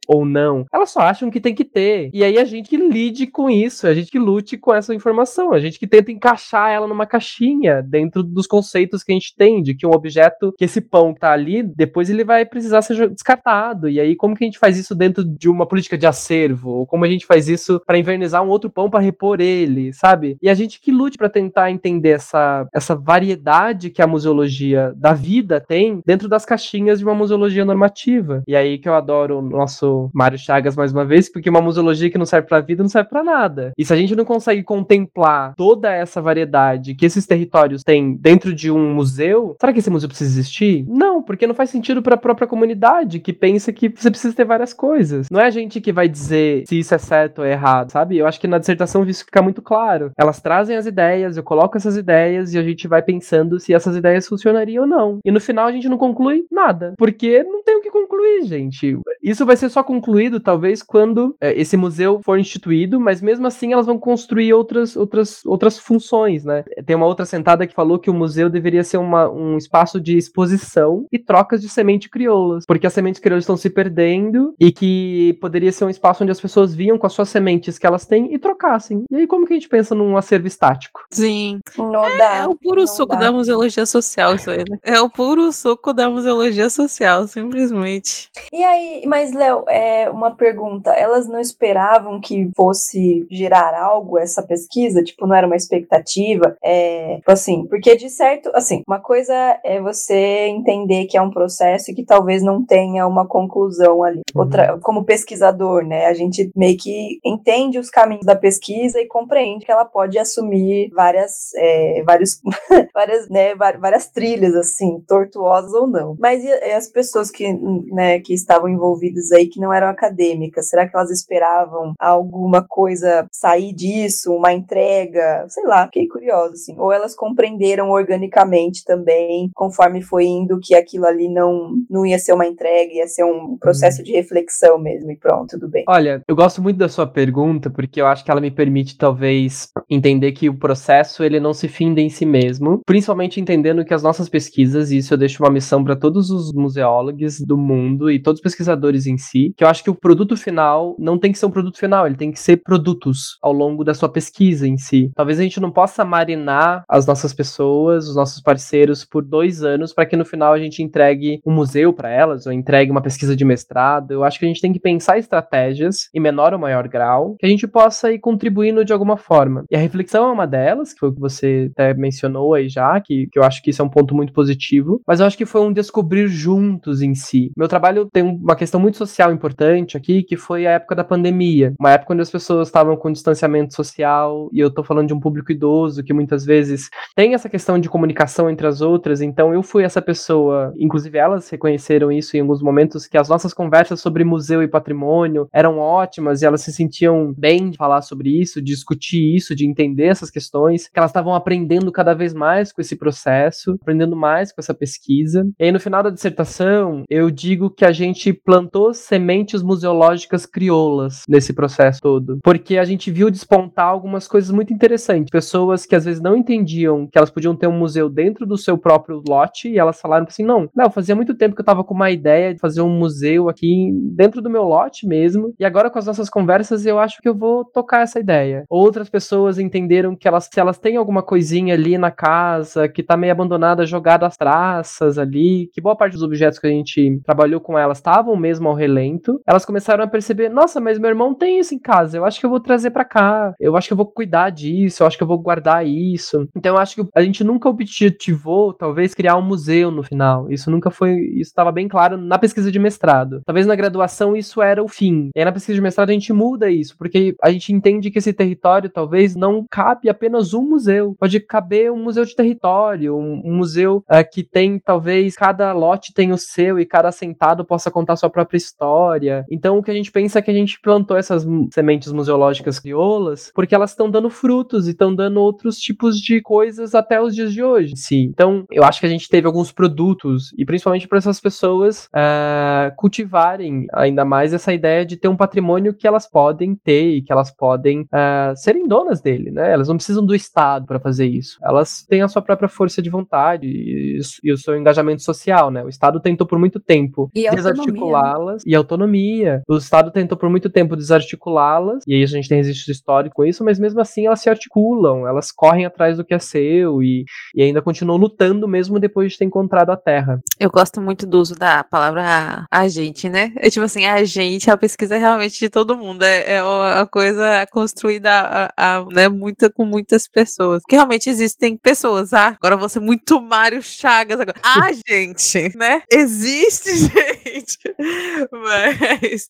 Speaker 6: ou não, elas só acham que tem que ter, e aí a gente que lide com isso, a gente que lute com essa informação, a gente que tenta encaixar ela numa caixinha, dentro dos conceitos que a gente tem, de que um objeto, que esse pão que tá ali, depois ele vai precisar ser descartado. E aí, como que a gente faz isso dentro de uma política de acervo? Ou como a gente faz isso para invernizar um outro pão para repor ele, sabe? E a gente que lute para tentar entender essa, essa variedade que a museologia da vida tem dentro das caixinhas de uma museologia normativa. E aí que eu adoro o nosso Mário Chagas mais uma vez, porque uma museologia que não serve pra vida não serve pra nada. E se a gente não consegue contemplar toda essa variedade que esses territórios têm dentro de um museu, será que esse museu precisa existir? Não, porque não faz sentido para a própria comunidade que pensa que você precisa ter várias coisas. Não é a gente que vai dizer se isso é certo ou errado, sabe? Eu acho que na dissertação isso fica muito claro. Elas trazem as ideias, eu coloco essas ideias e a gente vai pensando se essas ideias funcionariam ou não. E no final a gente não conclui nada, porque não tem o que concluir, gente. Isso vai ser só concluído talvez quando é, esse museu for instituído, mas mesmo assim elas vão construir outras outras outras funções, né? Tem uma outra sentada que falou que o museu deveria ser uma, um espaço de exposição e trocas de semente crioulas, porque as sementes crioulas estão se perdendo e que poderia ser um espaço onde as pessoas vinham com as suas sementes que elas têm e trocassem. E aí como que a gente pensa num acervo estático?
Speaker 4: Sim.
Speaker 2: Não
Speaker 4: É,
Speaker 2: dá.
Speaker 4: é o puro
Speaker 2: não
Speaker 4: suco
Speaker 2: dá.
Speaker 4: da museologia social, isso aí, né? É o puro suco da museologia social, simplesmente.
Speaker 2: E aí, mas Léo, é uma pergunta. Elas não esperavam que fosse gerar algo essa pesquisa? Tipo, não era uma expectativa? É, tipo assim, porque de certo, assim, uma coisa é você entender que é um processo e que talvez não tenha uma conclusão ali. Outra, como pesquisador, né? A gente meio que entende os caminhos da pesquisa e compreende que ela pode assumir várias, é, vários, (laughs) várias, né, várias trilhas, assim, tortuosas ou não. Mas as pessoas que, né, que estavam envolvidas aí, que não eram acadêmicas, será que elas esperavam alguma coisa sair disso, uma entrega? Sei lá, fiquei curiosa, assim. Ou elas compreenderam organicamente também, conforme foi indo, que aquilo ali não, não ia ser uma entrega, ia ser um processo de reflexão mesmo, e pronto, tudo bem.
Speaker 6: Olha, eu gosto muito da sua pergunta porque eu acho que ela me permite talvez entender que o processo ele não se finda em si mesmo, principalmente entendendo que as nossas pesquisas, e isso eu deixo uma missão para todos os museólogos do mundo e todos os pesquisadores em si, que eu acho que o produto final não tem que ser um produto final, ele tem que ser produtos ao longo da sua pesquisa em si. Talvez a gente não possa marinar as nossas pessoas, os nossos parceiros por dois anos para que no final a gente entregue um museu para elas ou entregue uma pesquisa de mestrado. Eu acho que a gente tem que pensar estratégias em menor ou maior grau que a gente possa ir contribuindo de alguma forma. E a reflexão é uma delas, que foi o que você até mencionou aí já, que, que eu acho que isso é um ponto muito positivo, mas eu acho que foi um descobrir juntos em si. Meu trabalho tem uma questão muito social importante aqui, que foi a época da pandemia, uma época onde as pessoas estavam com distanciamento social, e eu tô falando de um público idoso que muitas vezes tem essa questão de comunicação entre as outras, então eu fui essa pessoa, inclusive elas reconheceram isso em alguns momentos, que as nossas conversas sobre museu e patrimônio eram ótimas e elas se sentiam bem de falar sobre isso, de discutir isso, de entender essas questões, que elas estavam aprendendo cada vez mais com esse processo, aprendendo mais com essa pesquisa. E aí no final da dissertação, eu digo que a gente plantou sementes museológicas crioulas nesse processo todo, porque a gente viu despontar algumas coisas muito interessantes. Pessoas que às vezes não entendiam que elas podiam ter um museu dentro do seu próprio lote e elas falaram assim: "Não, não, fazia muito tempo que eu tava com uma ideia de fazer um museu aqui dentro do meu lote mesmo, e agora com as nossas conversas eu acho que eu vou tocar essa ideia". Outras pessoas entenderam que elas se elas têm alguma coisinha ali na casa que tá meio abandonada, jogada às traças ali, que boa parte dos objetos que a gente trabalhou com elas estavam mesmo ao relento, elas começaram a perceber: "Nossa, mas meu irmão tem isso em casa, eu acho que eu vou trazer para cá. Eu acho que eu vou cuidar disso, eu acho que eu vou guardar isso". Então eu acho que a gente nunca objetivou talvez criar um museu no final. Isso nunca foi, isso estava bem claro na pesquisa de mestrado. Talvez na graduação isso era o fim. E aí na pesquisa de mestrado a gente muda isso, porque a gente entende que esse território talvez não cabe apenas um museu. Pode caber um museu de território, um, museu ah, que tem talvez cada lote tem o seu e cada assentado possa contar sua própria história. Então o que a gente pensa é que a gente plantou essas sementes museológicas crioulas porque elas estão dando frutos e estão dando outros tipos de coisas até os dias de hoje. Sim. Então eu acho que a gente teve alguns produtos e principalmente para essas pessoas ah, cultivarem ainda mais essa ideia de ter um patrimônio que elas podem ter e que elas podem ah, serem donas dele, né? Elas não precisam do Estado para fazer isso. Elas têm a sua própria força de vontade e, e o seu engajamento social, né? O Estado tentou por muito tempo
Speaker 2: E autonomia,
Speaker 6: e autonomia. O Estado tentou por muito tempo desarticulá-las e aí a gente tem registro histórico com isso, mas mesmo assim elas se articulam, elas correm atrás do que é seu e, e ainda continuam lutando mesmo depois de ter encontrado a Terra.
Speaker 4: Eu gosto muito do uso da palavra a gente, né? É tipo assim, a gente, a pesquisa é realmente de todo mundo. É, é uma coisa construída a, a, né? Muita com muitas pessoas. Porque realmente existem pessoas. Ah, agora ser muito Mário Chagas agora. (laughs) Ah, gente, né? Existe, (laughs) gente. Mas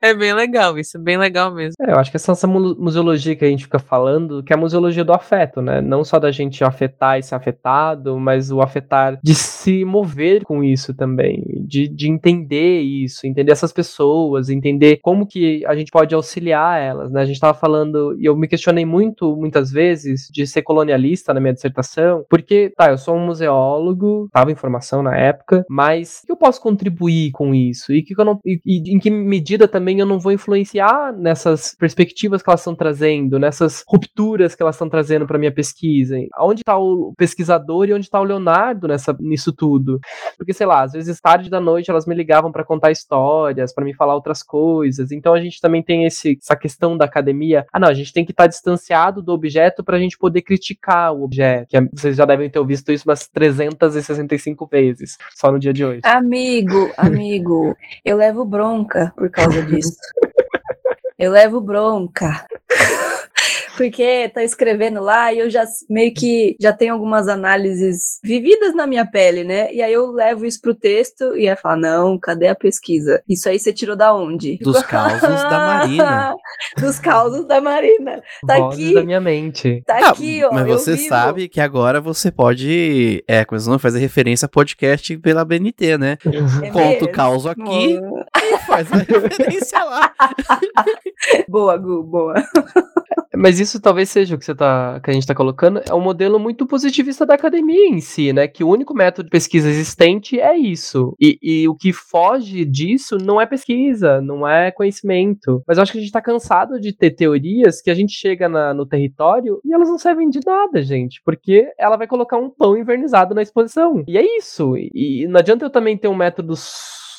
Speaker 4: é bem legal isso, bem legal mesmo.
Speaker 6: É, eu acho que essa, essa mu- museologia que a gente fica falando, que é a museologia do afeto, né? Não só da gente afetar e ser afetado, mas o afetar de se mover com isso também, de, de entender isso, entender essas pessoas, entender como que a gente pode auxiliar elas, né? A gente tava falando, e eu me questionei muito, muitas vezes, de ser colonialista na minha dissertação, porque, tá, eu sou um museólogo, tava em formação na época, mas eu posso contribuir com isso? E, que eu não, e, e em que medida também eu não vou influenciar nessas perspectivas que elas estão trazendo, nessas rupturas que elas estão trazendo para minha pesquisa? Onde está o pesquisador e onde está o Leonardo nessa, nisso tudo? Porque, sei lá, às vezes tarde da noite elas me ligavam para contar histórias, para me falar outras coisas. Então a gente também tem esse, essa questão da academia. Ah, não, a gente tem que estar distanciado do objeto para a gente poder criticar o objeto. Que é- vocês já devem ter visto isso umas 365 vezes, só no dia de hoje.
Speaker 2: Amigo, amigo, eu levo bronca por causa disso. Eu levo bronca. Porque tá escrevendo lá e eu já meio que já tenho algumas análises vividas na minha pele, né? E aí eu levo isso pro texto e aí fala: não, cadê a pesquisa? Isso aí você tirou da onde?
Speaker 5: Dos (laughs) causos da Marina. (laughs)
Speaker 2: Dos causos da Marina. Tá
Speaker 6: Vozes
Speaker 2: aqui.
Speaker 6: da minha mente.
Speaker 2: Tá
Speaker 5: Ah,
Speaker 2: aqui, ó.
Speaker 5: mas você
Speaker 2: vivo.
Speaker 5: sabe que agora você pode, é, começando a fazer referência a podcast pela BNT, né?
Speaker 2: É
Speaker 5: Conta o
Speaker 2: mesmo?
Speaker 5: caos aqui (laughs) faz (laughs) a referência lá. (laughs)
Speaker 2: Boa, Gu, boa.
Speaker 6: Mas isso talvez seja o que você tá, que a gente tá colocando, é um modelo muito positivista da academia em si, né? Que o único método de pesquisa existente é isso. E, e o que foge disso não é pesquisa, não é conhecimento. Mas eu acho que a gente tá cansado de ter teorias que a gente chega na- no território e elas não servem de nada, gente. Porque ela vai colocar um pão invernizado na exposição. E é isso. E, e não adianta eu também ter um método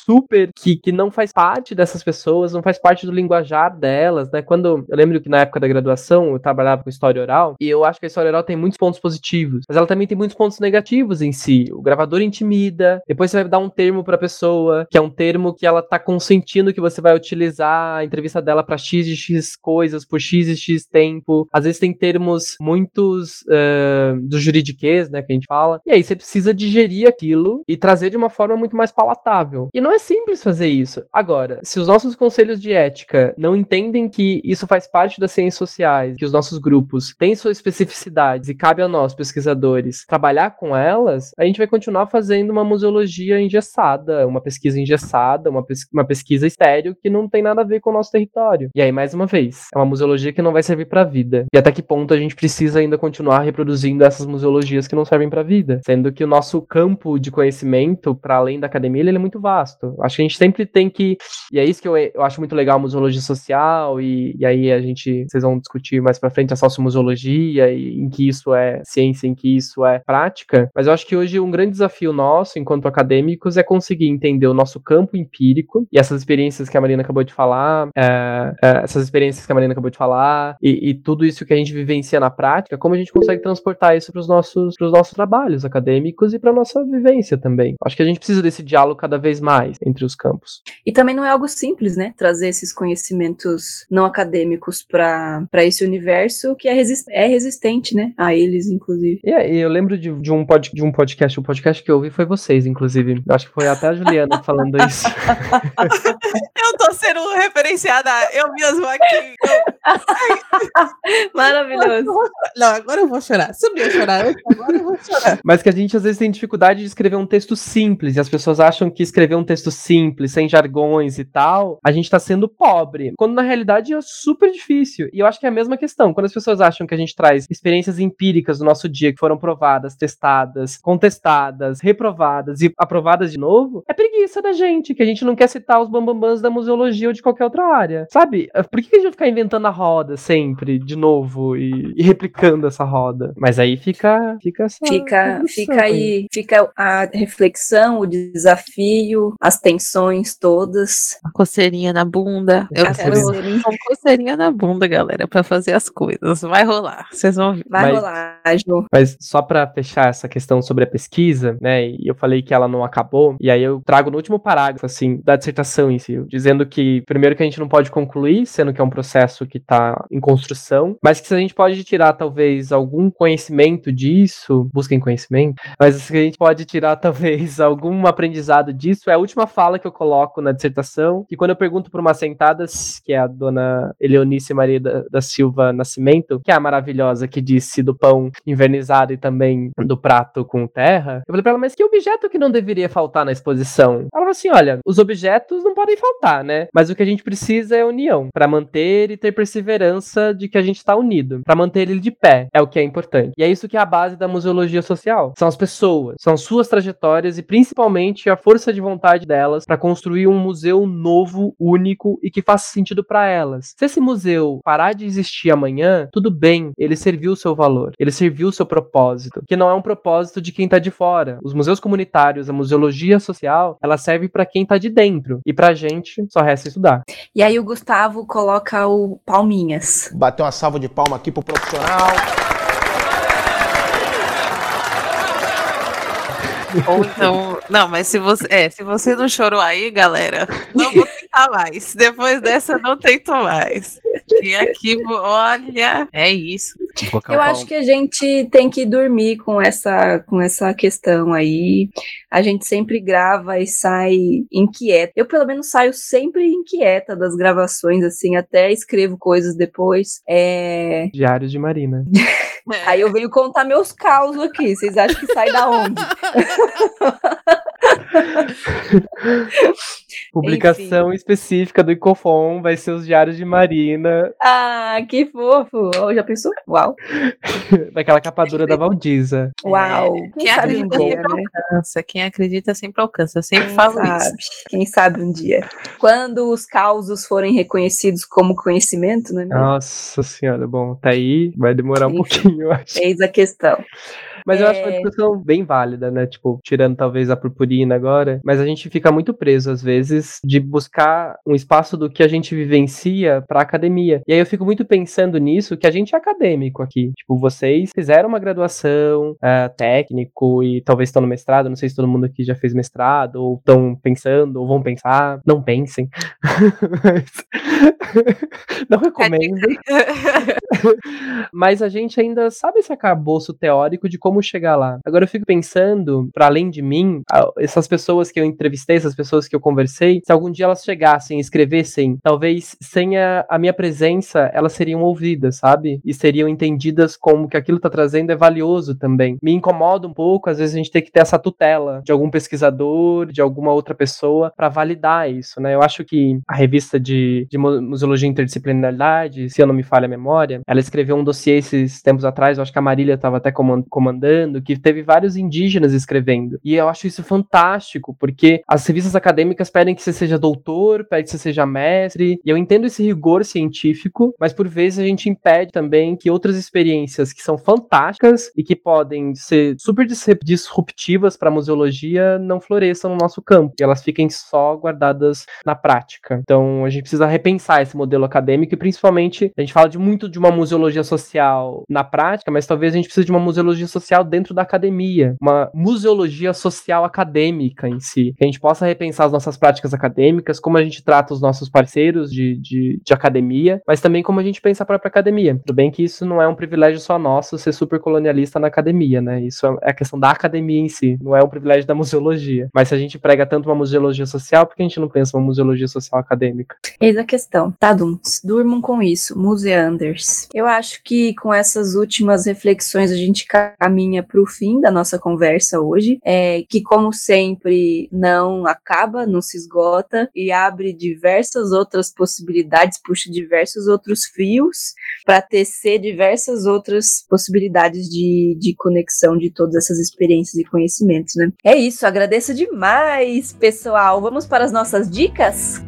Speaker 6: super que, que não faz parte dessas pessoas, não faz parte do linguajar delas, né? Quando eu lembro que na época da graduação eu trabalhava com história oral e eu acho que a história oral tem muitos pontos positivos, mas ela também tem muitos pontos negativos em si. O gravador intimida, depois você vai dar um termo pra pessoa, que é um termo que ela tá consentindo que você vai utilizar a entrevista dela pra x e x coisas por x e x tempo. Às vezes tem termos muitos eh, do juridiquês, né, que a gente fala. E aí você precisa digerir aquilo e trazer de uma forma muito mais palatável. E não é simples fazer isso. Agora, se os nossos conselhos de ética não entendem que isso faz parte das ciências sociais, que os nossos grupos têm suas especificidades e cabe a nós, pesquisadores, trabalhar com elas, a gente vai continuar fazendo uma museologia engessada, uma pesquisa engessada, uma, pes- uma pesquisa estéreo que não tem nada a ver com o nosso território. E aí, mais uma vez, é uma museologia que não vai servir para a vida. E até que ponto a gente precisa ainda continuar reproduzindo essas museologias que não servem para a vida? Sendo que o nosso campo de conhecimento, para além da academia, ele é muito vasto. Acho que a gente sempre tem que. E é isso que eu, eu acho muito legal a museologia social, e, e aí a gente. Vocês vão discutir mais para frente a sociomuseologia, e em que isso é ciência, em que isso é prática. Mas eu acho que hoje um grande desafio nosso, enquanto acadêmicos, é conseguir entender o nosso campo empírico e essas experiências que a Marina acabou de falar, é, é, essas experiências que a Marina acabou de falar, e, e tudo isso que a gente vivencia na prática, como a gente consegue transportar isso para os nossos, pros nossos trabalhos acadêmicos e para nossa vivência também. Acho que a gente precisa desse diálogo cada vez mais entre os campos.
Speaker 2: E também não é algo simples, né? Trazer esses conhecimentos não acadêmicos para esse universo que é, resis é resistente, né? A eles, inclusive.
Speaker 6: E aí, eu lembro de, de, um pod, de um podcast, o podcast que eu ouvi foi vocês, inclusive. Eu acho que foi até a Juliana (laughs) falando isso. (laughs)
Speaker 4: Eu tô sendo referenciada, eu mesmo aqui. Eu- (laughs)
Speaker 2: Maravilhoso.
Speaker 4: Não, agora eu vou chorar. Se eu não chorar agora eu vou chorar.
Speaker 6: Mas que a gente às vezes tem dificuldade de escrever um texto simples, e as pessoas acham que escrever um texto simples, sem jargões e tal, a gente tá sendo pobre. Quando na realidade é super difícil. E eu acho que é a mesma questão. Quando as pessoas acham que a gente traz experiências empíricas do nosso dia que foram provadas, testadas, contestadas, reprovadas e aprovadas de novo, é preguiça da gente, que a gente não quer citar os bambambãs da museologia ou de qualquer outra área. Sabe? Por que a gente vai ficar inventando a roda sempre, de novo, e, e replicando essa roda? Mas aí fica, fica essa
Speaker 2: Fica, fica aí, fica a reflexão, o desafio, a as tensões todas.
Speaker 4: Uma coceirinha na bunda. Eu
Speaker 2: A
Speaker 4: quero
Speaker 2: coceirinha.
Speaker 4: uma coceirinha na bunda, galera, pra fazer as coisas. Vai rolar, vocês vão ver.
Speaker 2: Vai
Speaker 6: Mas-
Speaker 2: rolar, Ju.
Speaker 6: Mas só pra fechar essa questão sobre a pesquisa, né? E eu falei que ela não acabou, e aí eu trago no último parágrafo, assim, da dissertação em si, dizendo que, primeiro, que a gente não pode concluir, sendo que é um processo que tá em construção, mas que se a gente pode tirar, talvez, algum conhecimento disso, busquem conhecimento, mas se a gente pode tirar, (laughs) talvez, algum aprendizado disso, é a última fala que eu coloco na dissertação, que quando eu pergunto para uma sentada, que é a dona Eleonice Maria da, da Silva Nascimento, que é a maravilhosa que disse do pão invernizado e também do prato com terra, eu falei pra ela, mas que objeto que não deveria faltar na exposição? Ela falou assim, olha, os objetos não podem faltar, né? Mas o que a gente precisa é união, para manter e ter perseverança de que a gente tá unido, para manter ele de pé, é o que é importante. E é isso que é a base da museologia social. São as pessoas, são suas trajetórias e principalmente a força de vontade delas para construir um museu novo, único e que faça sentido para elas. Se esse museu parar de existir amanhã, tudo bem, ele serviu o seu valor, ele serviu o seu propósito, que não é um propósito de quem tá de fora. Os museus comunitários, a museologia social, ela serve para quem tá de dentro e pra gente só resta estudar.
Speaker 2: E aí o Gustavo coloca o palminhas.
Speaker 7: Bater uma salva de palma aqui pro profissional.
Speaker 4: Ou então. Não, mas se você. É, se você não chorou aí, galera, não vou tentar mais. Depois dessa, não tento mais. E aqui, olha, é isso.
Speaker 2: Eu acho que a gente tem que dormir com essa, com essa questão aí. A gente sempre grava e sai inquieta. Eu, pelo menos, saio sempre inquieta das gravações, assim, até escrevo coisas depois. É...
Speaker 6: Diário de Marina. (laughs)
Speaker 2: Aí eu venho contar meus causos aqui. Vocês acham que sai da onde? (laughs)
Speaker 6: Publicação específica do Icofon vai ser os diários de Marina,
Speaker 2: Ah, que fofo! Oh, já pensou? Uau! (laughs)
Speaker 6: daquela capa dura da Valdiza.
Speaker 2: Uau! Quem
Speaker 4: Quem
Speaker 2: sabe um
Speaker 4: acredita
Speaker 2: dia,
Speaker 4: sempre
Speaker 2: né?
Speaker 4: alcança. Quem acredita sempre alcança. Eu sempre
Speaker 2: Quem
Speaker 4: falo
Speaker 2: sabe?
Speaker 4: isso.
Speaker 2: Quem sabe um dia. Quando os causos forem reconhecidos como conhecimento, é mesmo?
Speaker 6: Nossa senhora, bom, tá aí, vai demorar um
Speaker 2: Enfim.
Speaker 6: pouquinho, (laughs) eu acho.
Speaker 2: Eis a questão.
Speaker 6: Mas eu acho uma
Speaker 2: É.
Speaker 6: discussão bem válida, né? Tipo, tirando talvez a purpurina agora, mas a gente fica muito preso, às vezes, de buscar um espaço do que a gente vivencia pra academia. E aí eu fico muito pensando nisso, que a gente é acadêmico aqui. Tipo, vocês fizeram uma graduação é, técnico e talvez estão no mestrado, não sei se todo mundo aqui já fez mestrado, ou estão pensando, ou vão pensar. Não pensem. (laughs) Mas- não recomendo. (laughs) Mas a gente ainda sabe esse arcabouço teórico de como chegar lá. Agora eu fico pensando, para além de mim, essas pessoas que eu entrevistei, essas pessoas que eu conversei, se algum dia elas chegassem, escrevessem, talvez sem a, a minha presença, elas seriam ouvidas, sabe? E seriam entendidas como que aquilo tá trazendo é valioso também. Me incomoda um pouco, às vezes a gente tem que ter essa tutela de algum pesquisador, de alguma outra pessoa para validar isso, né? Eu acho que a revista de, de mu- museologia e interdisciplinaridade, se eu não me falha a memória, ela escreveu um dossiê esses tempos atrás, eu acho que a Marília estava até coman- comandando, que teve vários indígenas escrevendo. E eu acho isso fantástico, porque as revistas acadêmicas pedem que você seja doutor, pedem que você seja mestre, e eu entendo esse rigor científico, mas por vezes a gente impede também que outras experiências que são fantásticas e que podem ser super disruptivas para a museologia não floresçam no nosso campo, e elas fiquem só guardadas na prática. Então a gente precisa repensar esse modelo acadêmico e principalmente a gente fala de muito de uma museologia social na prática, mas talvez a gente precise de uma museologia social dentro da academia, uma museologia social acadêmica em si, que a gente possa repensar as nossas práticas acadêmicas, como a gente trata os nossos parceiros de, de, de academia, mas também como a gente pensa a própria academia. Tudo bem que isso não é um privilégio só nosso ser super colonialista na academia, né? Isso é a questão da academia em si, não é um privilégio da museologia. Mas se a gente prega tanto uma museologia social, por que a gente não pensa uma museologia social acadêmica?
Speaker 2: Eis a questão. Taduns, durmam com isso, museanders. Eu acho que com essas últimas reflexões a gente caminha para o fim da nossa conversa hoje, é, que como sempre não acaba, não se esgota e abre diversas outras possibilidades, puxa diversos outros fios para tecer diversas outras possibilidades de, de conexão de todas essas experiências e conhecimentos, né? É isso, agradeço demais, pessoal. Vamos para as nossas dicas?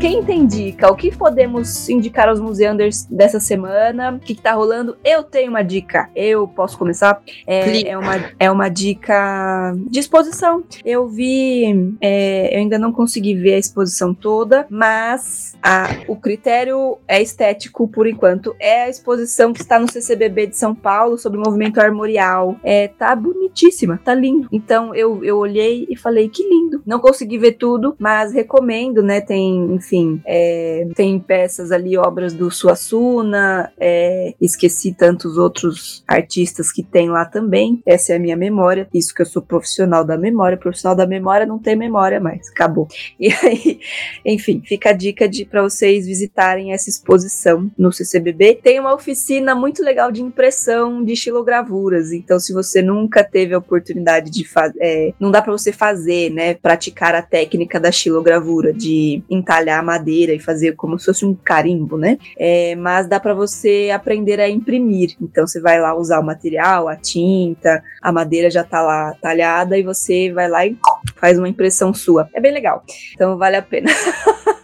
Speaker 2: Quem tem dica? O que podemos indicar aos museanders dessa semana? O que, que tá rolando? Eu tenho uma dica. Eu posso começar? É, é, uma, é uma dica de exposição. Eu vi. é, eu ainda não consegui ver a exposição toda, mas a- o critério é estético por enquanto. É a exposição que está no CCBB de São Paulo sobre o movimento armorial. É, tá bonitíssima, tá lindo. Então eu, eu olhei e falei que lindo. Não consegui ver tudo, mas recomendo, né? Tem, enfim, é, tem peças ali, obras do Suassuna, é, esqueci tantos outros artistas que tem lá também. Essa é a minha memória. Isso que eu sou profissional da memória. Profissional da memória não tem memória mais. Acabou. (laughs) E aí, enfim, fica a dica de para vocês visitarem essa exposição no CCBB. Tem uma oficina muito legal de impressão de estilogravuras. Então, se você nunca teve a oportunidade de fazer, não dá para você fazer, né, praticar a técnica da estilogravura, de entalhar madeira e fazer como se fosse um carimbo, né? É, mas dá para você aprender a imprimir. Então, você vai lá usar o material, a tinta, a madeira já tá lá talhada e você vai lá e faz uma impressão sua. É bem legal. Então vale a pena.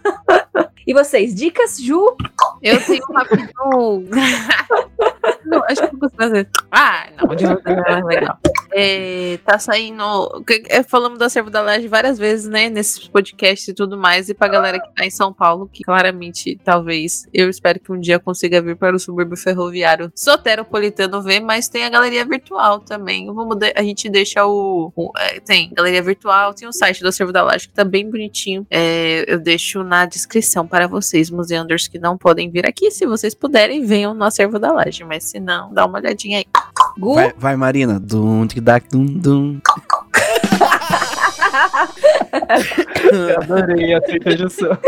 Speaker 2: (laughs) e vocês, dicas, Ju?
Speaker 4: Eu tenho um rapidão. (laughs) não, acho que eu consigo fazer. Ah, não, de novo é legal. É, tá saindo. é, Falamos do acervo da Laje várias vezes, né? Nesses podcasts e tudo mais. E pra galera que tá em São Paulo, que claramente, talvez, eu espero que um dia consiga vir para o subúrbio ferroviário soteropolitano ver, mas tem a galeria virtual também. Vamos a gente deixa o. o- é, tem galeria virtual, tem o site do acervo da Laje que tá bem bonitinho. É, eu deixo na descrição para vocês, museanders que não podem vir aqui. Se vocês puderem, venham no acervo da Laje. Mas se não, dá uma olhadinha aí.
Speaker 2: Gu?
Speaker 5: Vai, vai, Marina. Dum, tic, dac, dum, dum. (laughs)
Speaker 6: Eu adorei a sugestão. (laughs)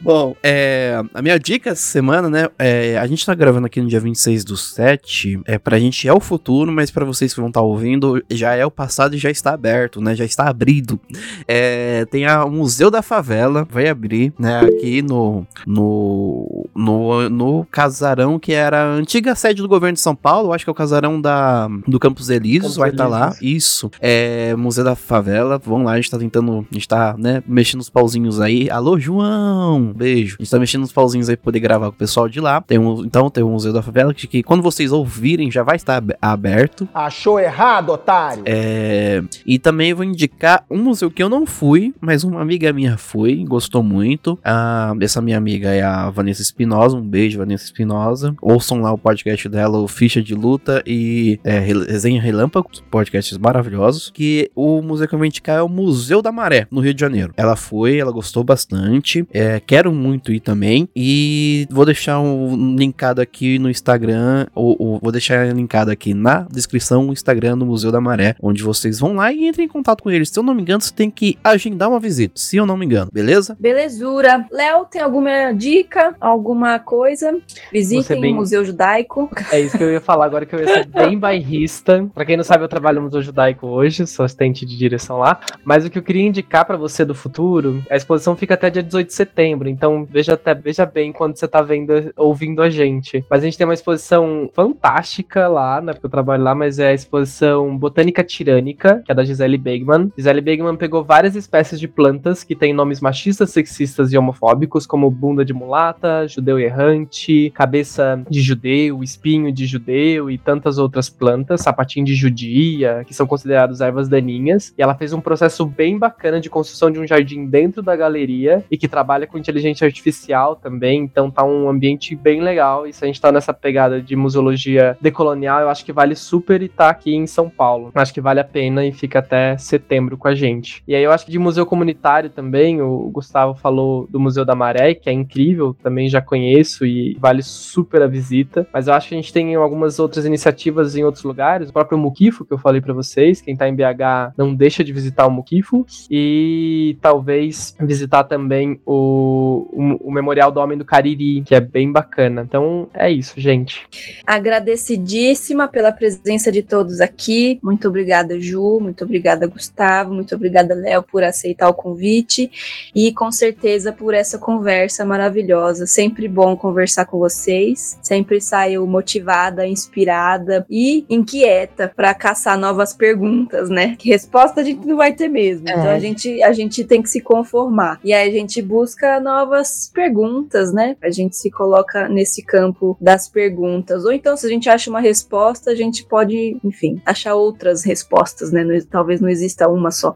Speaker 5: Bom, é, a minha dica essa semana, né? é, a gente tá gravando aqui no dia 26 do 7. É, pra gente é o futuro, mas pra vocês que vão estar ouvindo, já é o passado e já está aberto, né? Já está abrido. É, tem a, o Museu da Favela, vai abrir, né? Aqui no, no, no, no casarão que era a antiga sede do governo de São Paulo. Acho que é o casarão da, do Campos Elíseos, vai estar lá.
Speaker 6: Elíseos.
Speaker 5: Isso. É, Museu da Favela, vão lá, a gente tá tentando, a gente tá, né, mexendo os pauzinhos aí. Alô, João! Beijo. A gente tá mexendo nos pauzinhos aí pra poder gravar com o pessoal de lá. Tem um, então, tem o Museu da Favela, que, que quando vocês ouvirem já vai estar ab- aberto.
Speaker 7: Achou errado, otário?
Speaker 5: É, e também eu vou indicar um museu que eu não fui, mas uma amiga minha foi, gostou muito. Ah, essa minha amiga é a Vanessa Espinosa. Um beijo, Vanessa Espinosa. Ouçam lá o podcast dela, o Ficha de Luta e é, Re- Resenha Relâmpago, podcasts maravilhosos. Que o museu que eu vou indicar é o Museu da Maré, no Rio de Janeiro. Ela foi, ela gostou bastante. É, quero muito ir também. E vou deixar um linkado aqui no Instagram, ou, ou vou deixar linkado aqui na descrição o Instagram do Museu da Maré, onde vocês vão lá e entrem em contato com eles. Se eu não me engano, você tem que agendar uma visita, se eu não me engano, beleza?
Speaker 2: Belezura. Léo, tem alguma dica? Alguma coisa? Visitem
Speaker 6: bem-
Speaker 2: o Museu Judaico.
Speaker 6: É isso que eu ia falar agora, que eu ia ser bem bairrista. Pra quem não sabe, eu trabalho no Museu Judaico hoje, sou assistente de direção lá. Mas o que eu queria indicar pra você do futuro, a exposição fica até dia 18 de setembro, então veja até veja bem quando você tá vendo, ouvindo a gente. Mas a gente tem uma exposição fantástica lá, né? Porque eu trabalho lá, mas é a exposição Botânica Tirânica, que é da Gisele Begman. Gisele Begman pegou várias espécies de plantas que têm nomes machistas, sexistas e homofóbicos, como bunda de mulata, judeu errante, cabeça de judeu, espinho de judeu e tantas outras plantas, sapatinho de judia, que são considerados ervas daninhas. E ela fez um processo bem bacana de construção de um jardim dentro da galeria e que trabalha com inteligência artificial também, então tá um ambiente bem legal. E se a gente tá nessa pegada de museologia decolonial, eu acho que vale super estar aqui em São Paulo. Acho que vale a pena e fica até setembro com a gente. E aí eu acho que de museu comunitário também, o Gustavo falou do Museu da Maré, que é incrível, também já conheço e vale super a visita. Mas eu acho que a gente tem algumas outras iniciativas em outros lugares, o próprio Muquifo, que eu falei pra vocês, quem tá em BH não deixa de visitar o Muquifo, e talvez visitar também o, o, o Memorial do Homem do Cariri, que é bem bacana. Então é isso, gente.
Speaker 2: Agradecidíssima pela presença de todos aqui. Muito obrigada, Ju. Muito obrigada, Gustavo. Muito obrigada, Léo, por aceitar o convite. E com certeza por essa conversa maravilhosa. Sempre sempre bom conversar com vocês. Sempre saio motivada, inspirada e inquieta para caçar novas perguntas, né? Que resposta a gente não vai ter mesmo.
Speaker 4: É.
Speaker 2: Então a gente, a gente tem que se conformar. E aí a gente busca novas perguntas, né? A gente se coloca nesse campo das perguntas. Ou então, se a gente acha uma resposta, a gente pode, enfim, achar outras respostas, né? Não- talvez não exista uma só.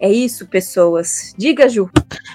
Speaker 2: É isso, pessoas. Diga, Ju.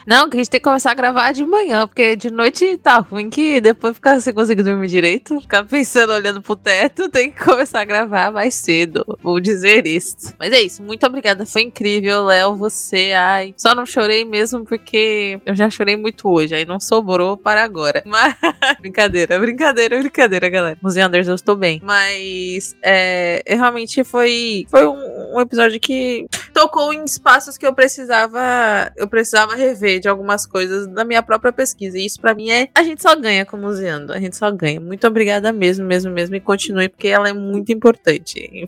Speaker 4: Não, que a gente tem que começar a gravar de manhã, porque de noite tá ruim que depois ficar sem conseguir dormir direito, ficar pensando, olhando pro teto, tem que começar a gravar mais cedo. Vou dizer isso. Mas é isso, muito obrigada, foi incrível, Léo, você, ai. Só não chorei mesmo porque eu já chorei muito hoje, aí não sobrou para agora. (laughs) Mas, brincadeira, brincadeira, brincadeira, galera. Os Anders, eu estou bem. Mas, é, realmente foi, foi um, um episódio que tocou em espaços que eu precisava eu precisava rever de algumas coisas da minha própria pesquisa. E isso pra mim é a gente só ganha com o Museando, a gente só ganha. Muito obrigada mesmo, mesmo, mesmo e continue porque ela é muito importante.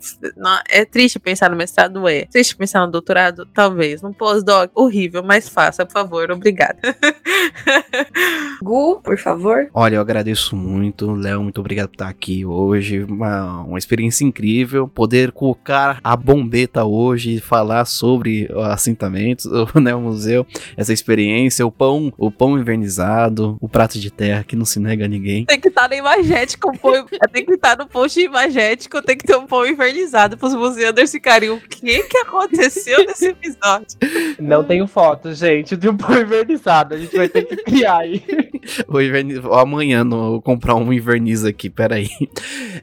Speaker 4: É triste pensar no mestrado, é. Triste pensar no doutorado, talvez. No pós-doc, horrível, mas faça, por favor, obrigada. (laughs)
Speaker 2: Gu, por favor.
Speaker 5: Olha, eu agradeço muito, Léo, muito obrigado por estar aqui hoje. Uma, uma experiência incrível. Poder colocar a bombeta hoje e falar sobre o assentamento, (laughs) né, o museu, essa experiência, o pão, o pão invernizado, o prato de terra que não se nega a ninguém.
Speaker 4: Tem que estar um pão, (laughs) tem que estar no post imagético, tem que ter um pão invernizado pros museanders ficarem. O que que aconteceu nesse episódio?
Speaker 6: Não tenho foto, gente, de um pão invernizado. A gente vai ter que criar aí. (laughs)
Speaker 5: Vou inverni- vou amanhã no, comprar um inverniz aqui, peraí.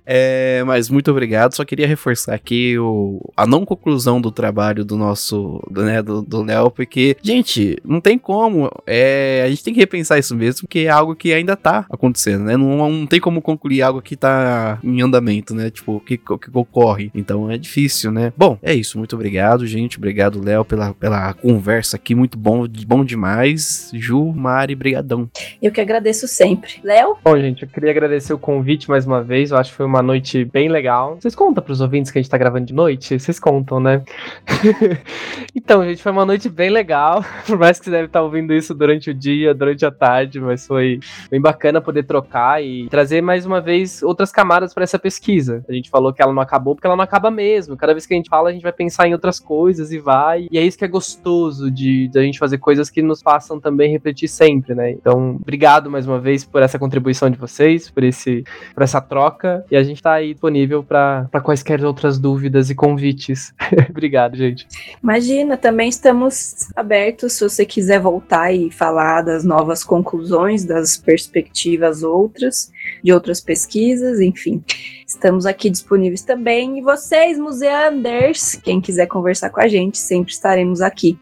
Speaker 5: É, mas muito obrigado. Só queria reforçar aqui o, a não conclusão do trabalho do nosso, do, né, do, do Léo, porque, gente, não tem como. É, a gente tem que repensar isso mesmo, porque é algo que ainda tá acontecendo, né? Não, não tem como concluir algo que tá em andamento, né? Tipo, que, que ocorre. Então é difícil, né? Bom, é isso. Muito obrigado, gente. Obrigado, Léo, pela, pela conversa aqui. Muito bom, bom demais. Ju, Mari, brigadão.
Speaker 2: Eu que agradeço sempre. Léo?
Speaker 6: Bom, gente, eu queria agradecer o convite mais uma vez. Eu acho que foi uma noite bem legal. Vocês contam pros ouvintes que a gente tá gravando de noite? Vocês contam, né? (laughs) então, gente, foi uma noite bem legal. (laughs) Por mais que você deve estar ouvindo isso durante o dia, durante a tarde, mas foi bem bacana poder trocar e trazer mais uma vez outras camadas para essa pesquisa. A gente falou que ela não acabou porque ela não acaba mesmo. Cada vez que a gente fala, a gente vai pensar em outras coisas e vai. E é isso que é gostoso de, de a gente fazer coisas que nos façam também refletir sempre, né? Então, obrigado mais uma vez por essa contribuição de vocês, por esse por essa troca e a gente tá aí disponível para quaisquer outras dúvidas e convites. (laughs) obrigado, gente.
Speaker 2: Imagina, também estamos abertos se você quiser voltar e falar das novas conclusões, das perspectivas outras, de outras pesquisas, enfim. Estamos aqui disponíveis também. E vocês, museanders, quem quiser conversar com a gente, sempre estaremos aqui.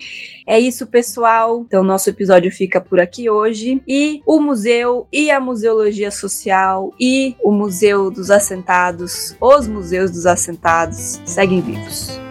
Speaker 2: É isso, pessoal. Então, nosso episódio fica por aqui hoje. E o museu, e a museologia social, e o Museu dos Assentados, os museus dos assentados, seguem vivos.